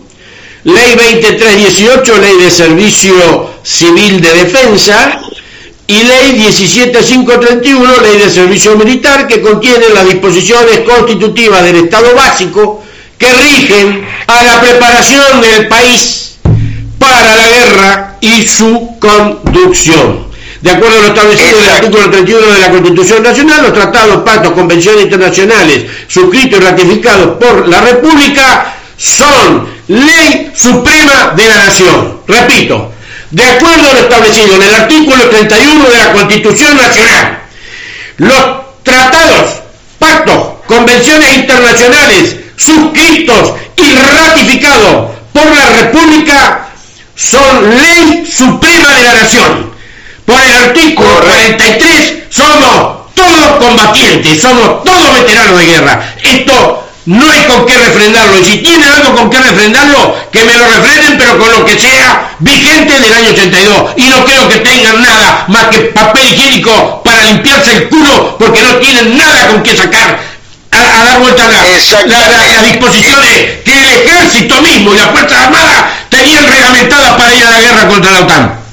Ley 2318, Ley de Servicio Civil de Defensa, y Ley 17531, Ley de Servicio Militar, que contiene las disposiciones constitutivas del Estado básico que rigen a la preparación del país para la guerra y su conducción. De acuerdo a lo establecido en el artículo 31 de la Constitución Nacional, los tratados, pactos, convenciones internacionales suscritos y ratificados por la República son ley suprema de la nación. Repito, de acuerdo a lo establecido en el artículo 31 de la Constitución Nacional, los tratados, pactos, convenciones internacionales suscritos y ratificados por la República son ley suprema de la nación. Por el artículo Correcto. 43 somos todos combatientes, somos todos veteranos de guerra. Esto no hay con qué refrendarlo. Y si tienen algo con qué refrendarlo, que me lo refrenden, pero con lo que sea vigente del año 82. Y no creo que tengan nada más que papel higiénico para limpiarse el culo, porque no tienen nada con qué sacar a, a dar vuelta a la- Exactamente. la- la- las disposiciones que el ejército mismo y las Fuerzas Armadas tenían reglamentadas para ir a la guerra contra la OTAN.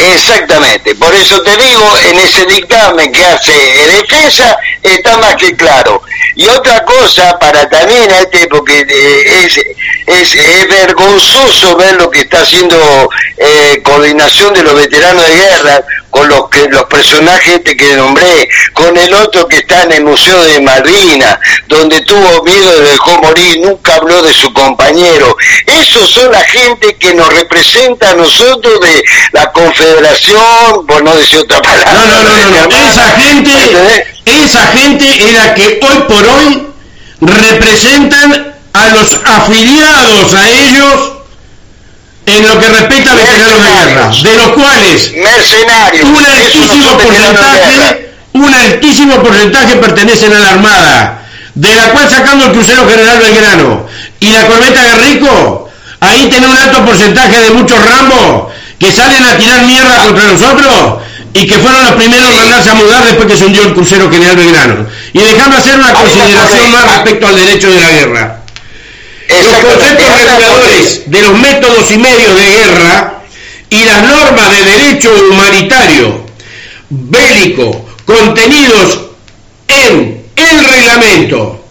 Exactamente, por eso te digo, en ese dictamen que hace defensa está más que claro. Y otra cosa para también a este, porque eh, es, es, vergonzoso ver lo que está haciendo eh, coordinación de los veteranos de guerra con los que los personajes este que nombré, con el otro que está en el Museo de Malvinas, donde tuvo miedo y dejó morir, nunca habló de su compañero. Esos son la gente que nos representa a nosotros de la Confederación, por no decir otra palabra. No, no, no, no, no. hermana. Esa gente, ¿Entendés? esa gente es la que hoy por hoy representan a los afiliados a ellos en lo que respecta a veteranos de guerra, de los cuales un altísimo porcentaje, un altísimo porcentaje pertenecen a la Armada, de la cual sacando el crucero General Belgrano Y la corbeta Guerrico, ahí tiene un alto porcentaje de muchos ramos que salen a tirar mierda contra nosotros y que fueron los primeros en mandarse a mudar después que se hundió el crucero General Belgrano. Y dejando hacer una consideración más respecto al derecho de la guerra. Los conceptos reguladores de los métodos y medios de guerra y las normas de derecho humanitario bélico contenidos en el reglamento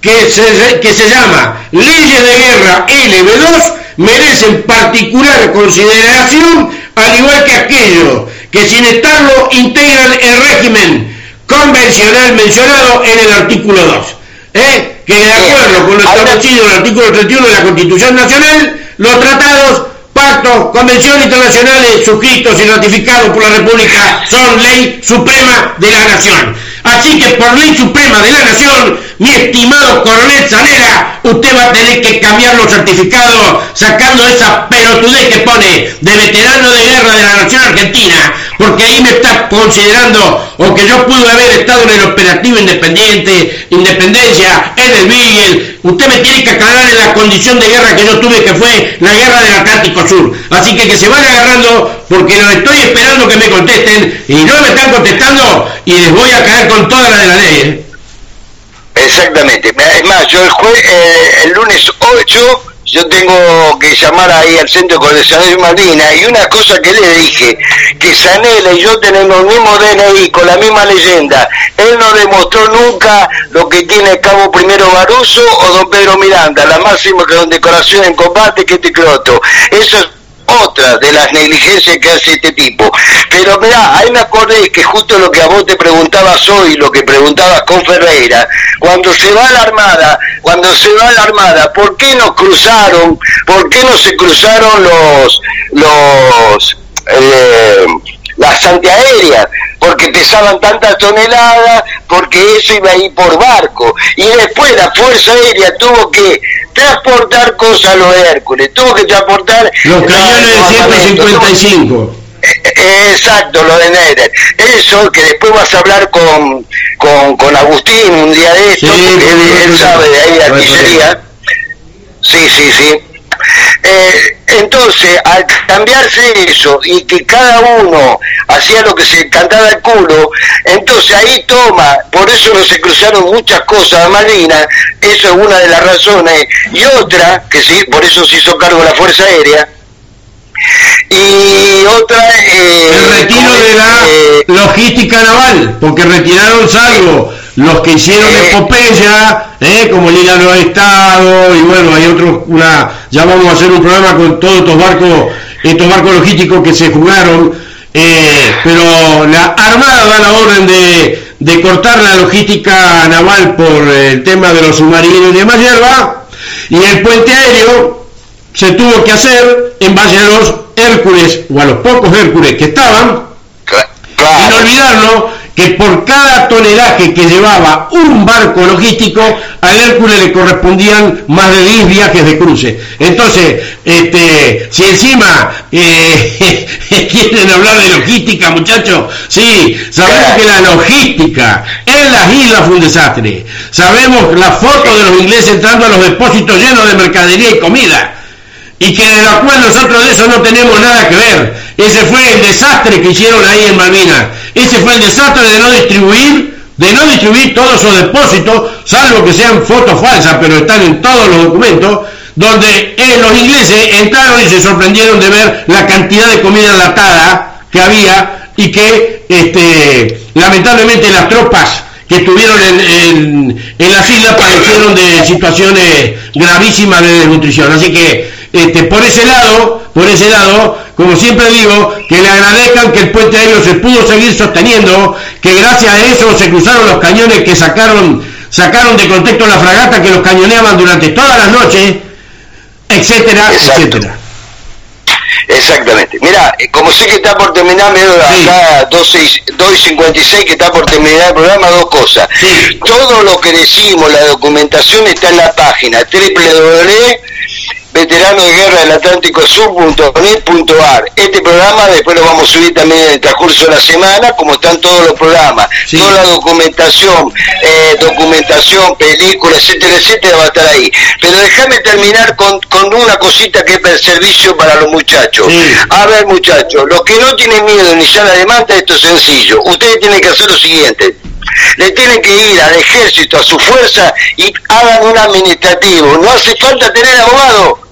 que se, que se llama Leyes de Guerra LB2 merecen particular consideración al igual que aquellos que sin estarlo integran el régimen convencional mencionado en el artículo 2. ¿eh? Que de acuerdo con lo establecido en el artículo 31 de la Constitución Nacional, los tratados pactos, convenciones internacionales suscritos y ratificados por la República son ley suprema de la nación. Así que por ley suprema de la nación, mi estimado coronel Zanera, usted va a tener que cambiar los certificados sacando esa pelotudez que pone de veterano de guerra de la nación argentina, porque ahí me está considerando o que yo pude haber estado en el operativo independiente, independencia, en el Beagle. Usted me tiene que aclarar en la condición de guerra que yo tuve, que fue la guerra del Atlántico Sur. Así que que se van agarrando porque los estoy esperando que me contesten y no me están contestando y les voy a caer con toda la de la ley. ¿eh? Exactamente. Es más, yo el, eh, el lunes 8 yo tengo que llamar ahí al Centro de Malvinas y una cosa que le dije, que Sanela y yo tenemos el mismo DNI con la misma leyenda. Él no demostró nunca lo que tiene cabo primero Baruso o don Pedro Miranda, la máxima condecoración en combate que este croto. Eso es otra de las negligencias que hace este tipo. Pero mirá, ahí me acordé que justo lo que a vos te preguntabas hoy, lo que preguntabas con Ferreira, cuando se va la Armada, cuando se va la Armada, ¿por qué no cruzaron, por qué no se cruzaron los, los, eh, las antiaéreas? Porque pesaban tantas toneladas, porque eso iba a ir por barco. Y después la Fuerza Aérea tuvo que transportar cosas a los Hércules, tuvo que transportar... Los cañones de 155. Eh, Exacto, lo de Neder. Eso que después vas a hablar con, con, con Agustín un día de esto, Sí, porque él, él sabe de ahí Por artillería. Sí, sí, sí. Eh, entonces, al cambiarse eso y que cada uno hacía lo que se cantaba el culo, entonces ahí toma, por eso no se cruzaron muchas cosas a Malvinas, eso es una de las razones, y otra, que sí, por eso se hizo cargo la Fuerza Aérea, y otra... eh, El retiro ¿cómo de la Eh, logística naval, porque retiraron salvo los que hicieron Eh. epopeya, ¿eh? como Liga Nueva Estado, y bueno, hay otros, una, ya vamos a hacer un programa con todos estos barcos, estos barcos logísticos que se jugaron, eh, pero la Armada da la orden de, de cortar la logística naval por el tema de los submarinos y demás hierba, y el puente aéreo se tuvo que hacer en base a los Hércules, o a los pocos Hércules que estaban, sin olvidarlo que por cada tonelaje que llevaba un barco logístico, al Hércules le correspondían más de 10 viajes de cruce. Entonces, este, si encima eh, quieren hablar de logística, muchachos, sí, sabemos que la logística en las islas fue un desastre. Sabemos la foto de los ingleses entrando a los depósitos llenos de mercadería y comida y que de la cual nosotros de eso no tenemos nada que ver. Ese fue el desastre que hicieron ahí en Malvinas. Ese fue el desastre de no distribuir, de no distribuir todos esos depósitos, salvo que sean fotos falsas, pero están en todos los documentos, donde eh, los ingleses entraron y se sorprendieron de ver la cantidad de comida enlatada que había y que este, lamentablemente las tropas que estuvieron en, en, en las islas padecieron de situaciones gravísimas de desnutrición. Así que este, por ese lado, por ese lado, como siempre digo, que le agradezcan que el puente aéreo se pudo seguir sosteniendo, que gracias a eso se cruzaron los cañones que sacaron, sacaron de contexto la fragata que los cañoneaban durante todas las noches, etcétera, Exacto. etcétera. Exactamente. Mira, eh, como sé que está por terminar, me Sí. acá 2.56 que está por terminar el programa, dos cosas. Sí. Todo lo que decimos, la documentación está en la página de guerra del Atlántico Sur.net.ar. Este programa después lo vamos a subir también en el transcurso de la semana, como están todos los programas. Sí. Toda la documentación, eh, documentación, películas, etcétera, etcétera, va a estar ahí. Pero déjame terminar con, con una cosita que es el servicio para los muchachos. Sí. A ver, muchachos, los que no tienen miedo ni sala de manta, esto es sencillo. Ustedes tienen que hacer lo siguiente. Le tienen que ir al ejército, a su fuerza, y hagan un administrativo. No hace falta tener abogado.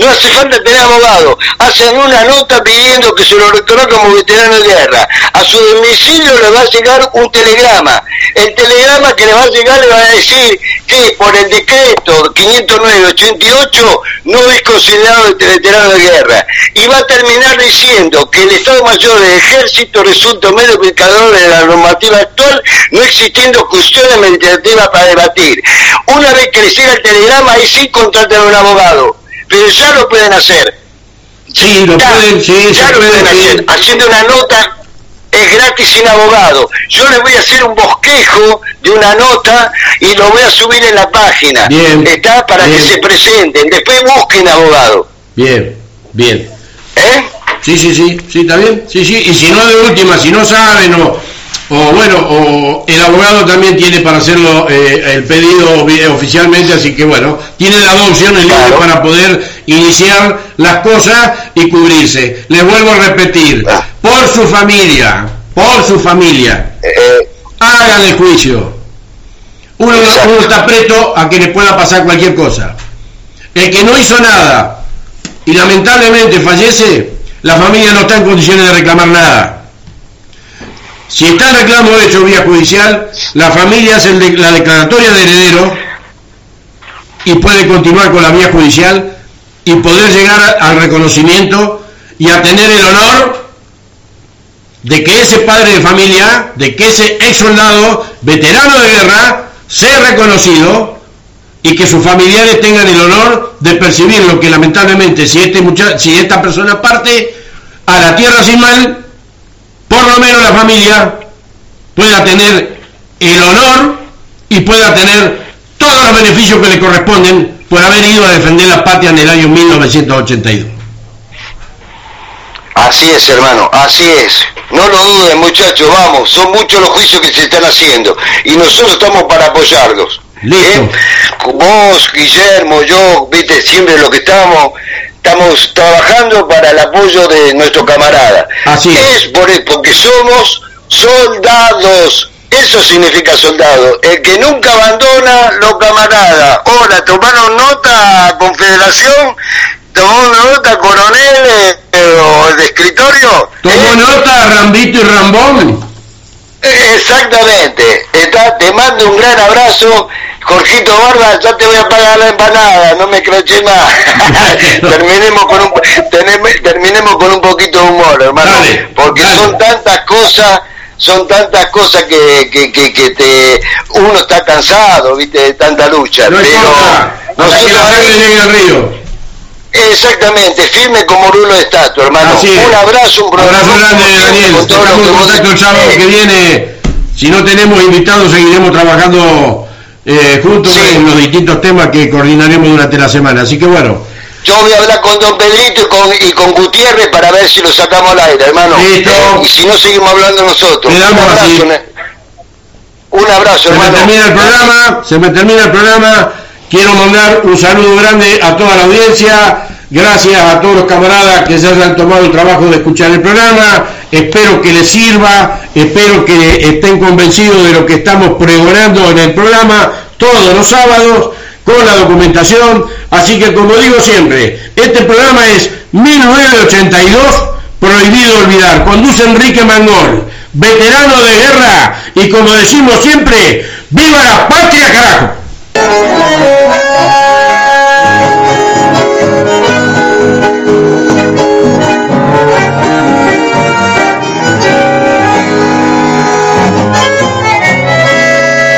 No hace falta tener abogado. Hacen una nota pidiendo que se lo reconozca como veterano de guerra. A su domicilio le va a llegar un telegrama. El telegrama que le va a llegar le va a decir que por el decreto 509-88 no es considerado veterano de guerra. Y va a terminar diciendo que el Estado Mayor del Ejército resulta medio aplicador de la normativa actual, no existiendo cuestiones administrativas para debatir. Una vez que le llega el telegrama, ahí sí contratan a un abogado. Pero ya lo pueden hacer. Sí, lo Ya, pueden, sí, ya lo pueden, hacer. Haciendo una nota es gratis sin abogado. Yo les voy a hacer un bosquejo de una nota y lo voy a subir en la página. Bien, Está para bien. que se presenten. Después busquen abogado. Bien, bien. ¿Eh? Sí, sí, sí, sí, está bien. Sí, sí, y si no de última, si no saben o, o bueno, o el abogado también tiene para hacerlo eh, el pedido vi- oficialmente, así que bueno, tiene las dos opciones libres para poder iniciar las cosas y cubrirse. Les vuelvo a repetir, Ah. por su familia, por su familia, Eh, hagan el juicio. Uno, uno está preto a que le pueda pasar cualquier cosa. El que no hizo nada y lamentablemente fallece, la familia no está en condiciones de reclamar nada. Si está el reclamo hecho vía judicial, la familia hace la declaratoria de heredero y puede continuar con la vía judicial y poder llegar al reconocimiento y a tener el honor de que ese padre de familia, de que ese ex soldado, veterano de guerra, sea reconocido y que sus familiares tengan el honor de percibir lo que lamentablemente si este si esta persona parte a la tierra sin mal, por lo menos la familia pueda tener el honor y pueda tener todos los beneficios que le corresponden por haber ido a defender la patria en el año 1982. Así es, hermano, así es. No lo duden, muchachos, vamos, son muchos los juicios que se están haciendo y nosotros estamos para apoyarlos. Listo. ¿Eh? Vos, Guillermo, yo, viste, siempre lo que estamos, estamos trabajando para el apoyo de nuestro camarada. Así es. Es por, porque somos soldados. Eso significa soldado. El que nunca abandona los camaradas. Hola, tomaron nota, Confederación. Tomó nota, coronel eh, o de escritorio. Tomó ¿Eh? nota Rambito y Rambón. Eh, Exactamente. Está, te mando un gran abrazo. Jorgito Barba, ya te voy a pagar la empanada, no me croché más. terminemos, con un, teneme- terminemos con un poquito de humor, hermano. Dale, porque dale. son tantas cosas, son tantas cosas que, que, que, que te, uno está cansado, viste, de tanta lucha. No pero importa, nosotros la al río. Exactamente, firme como rulo de estatua, hermano. Así. Un abrazo, un. Abrazo grande, Daniel. con todo lo que contacto el sábado que viene. Si no tenemos invitados, seguiremos trabajando eh, juntos Sí. en los distintos temas que coordinaremos durante la semana. Así que bueno, Yo voy a hablar con Don Pedrito y con, y con Gutiérrez para ver si lo sacamos al aire, hermano. Listo. Eh, y si no, seguimos hablando nosotros. Un abrazo, así. Un abrazo, se me hermano. termina el programa, se me termina el programa. Quiero mandar un saludo grande a toda la audiencia. Gracias a todos los camaradas que se hayan tomado el trabajo de escuchar el programa. Espero que les sirva, espero que estén convencidos de lo que estamos pregonando en el programa todos los sábados con la documentación. Así que como digo siempre, este programa es 1982, prohibido olvidar. Conduce Enrique Mangol, veterano de guerra y como decimos siempre, ¡viva la patria carajo!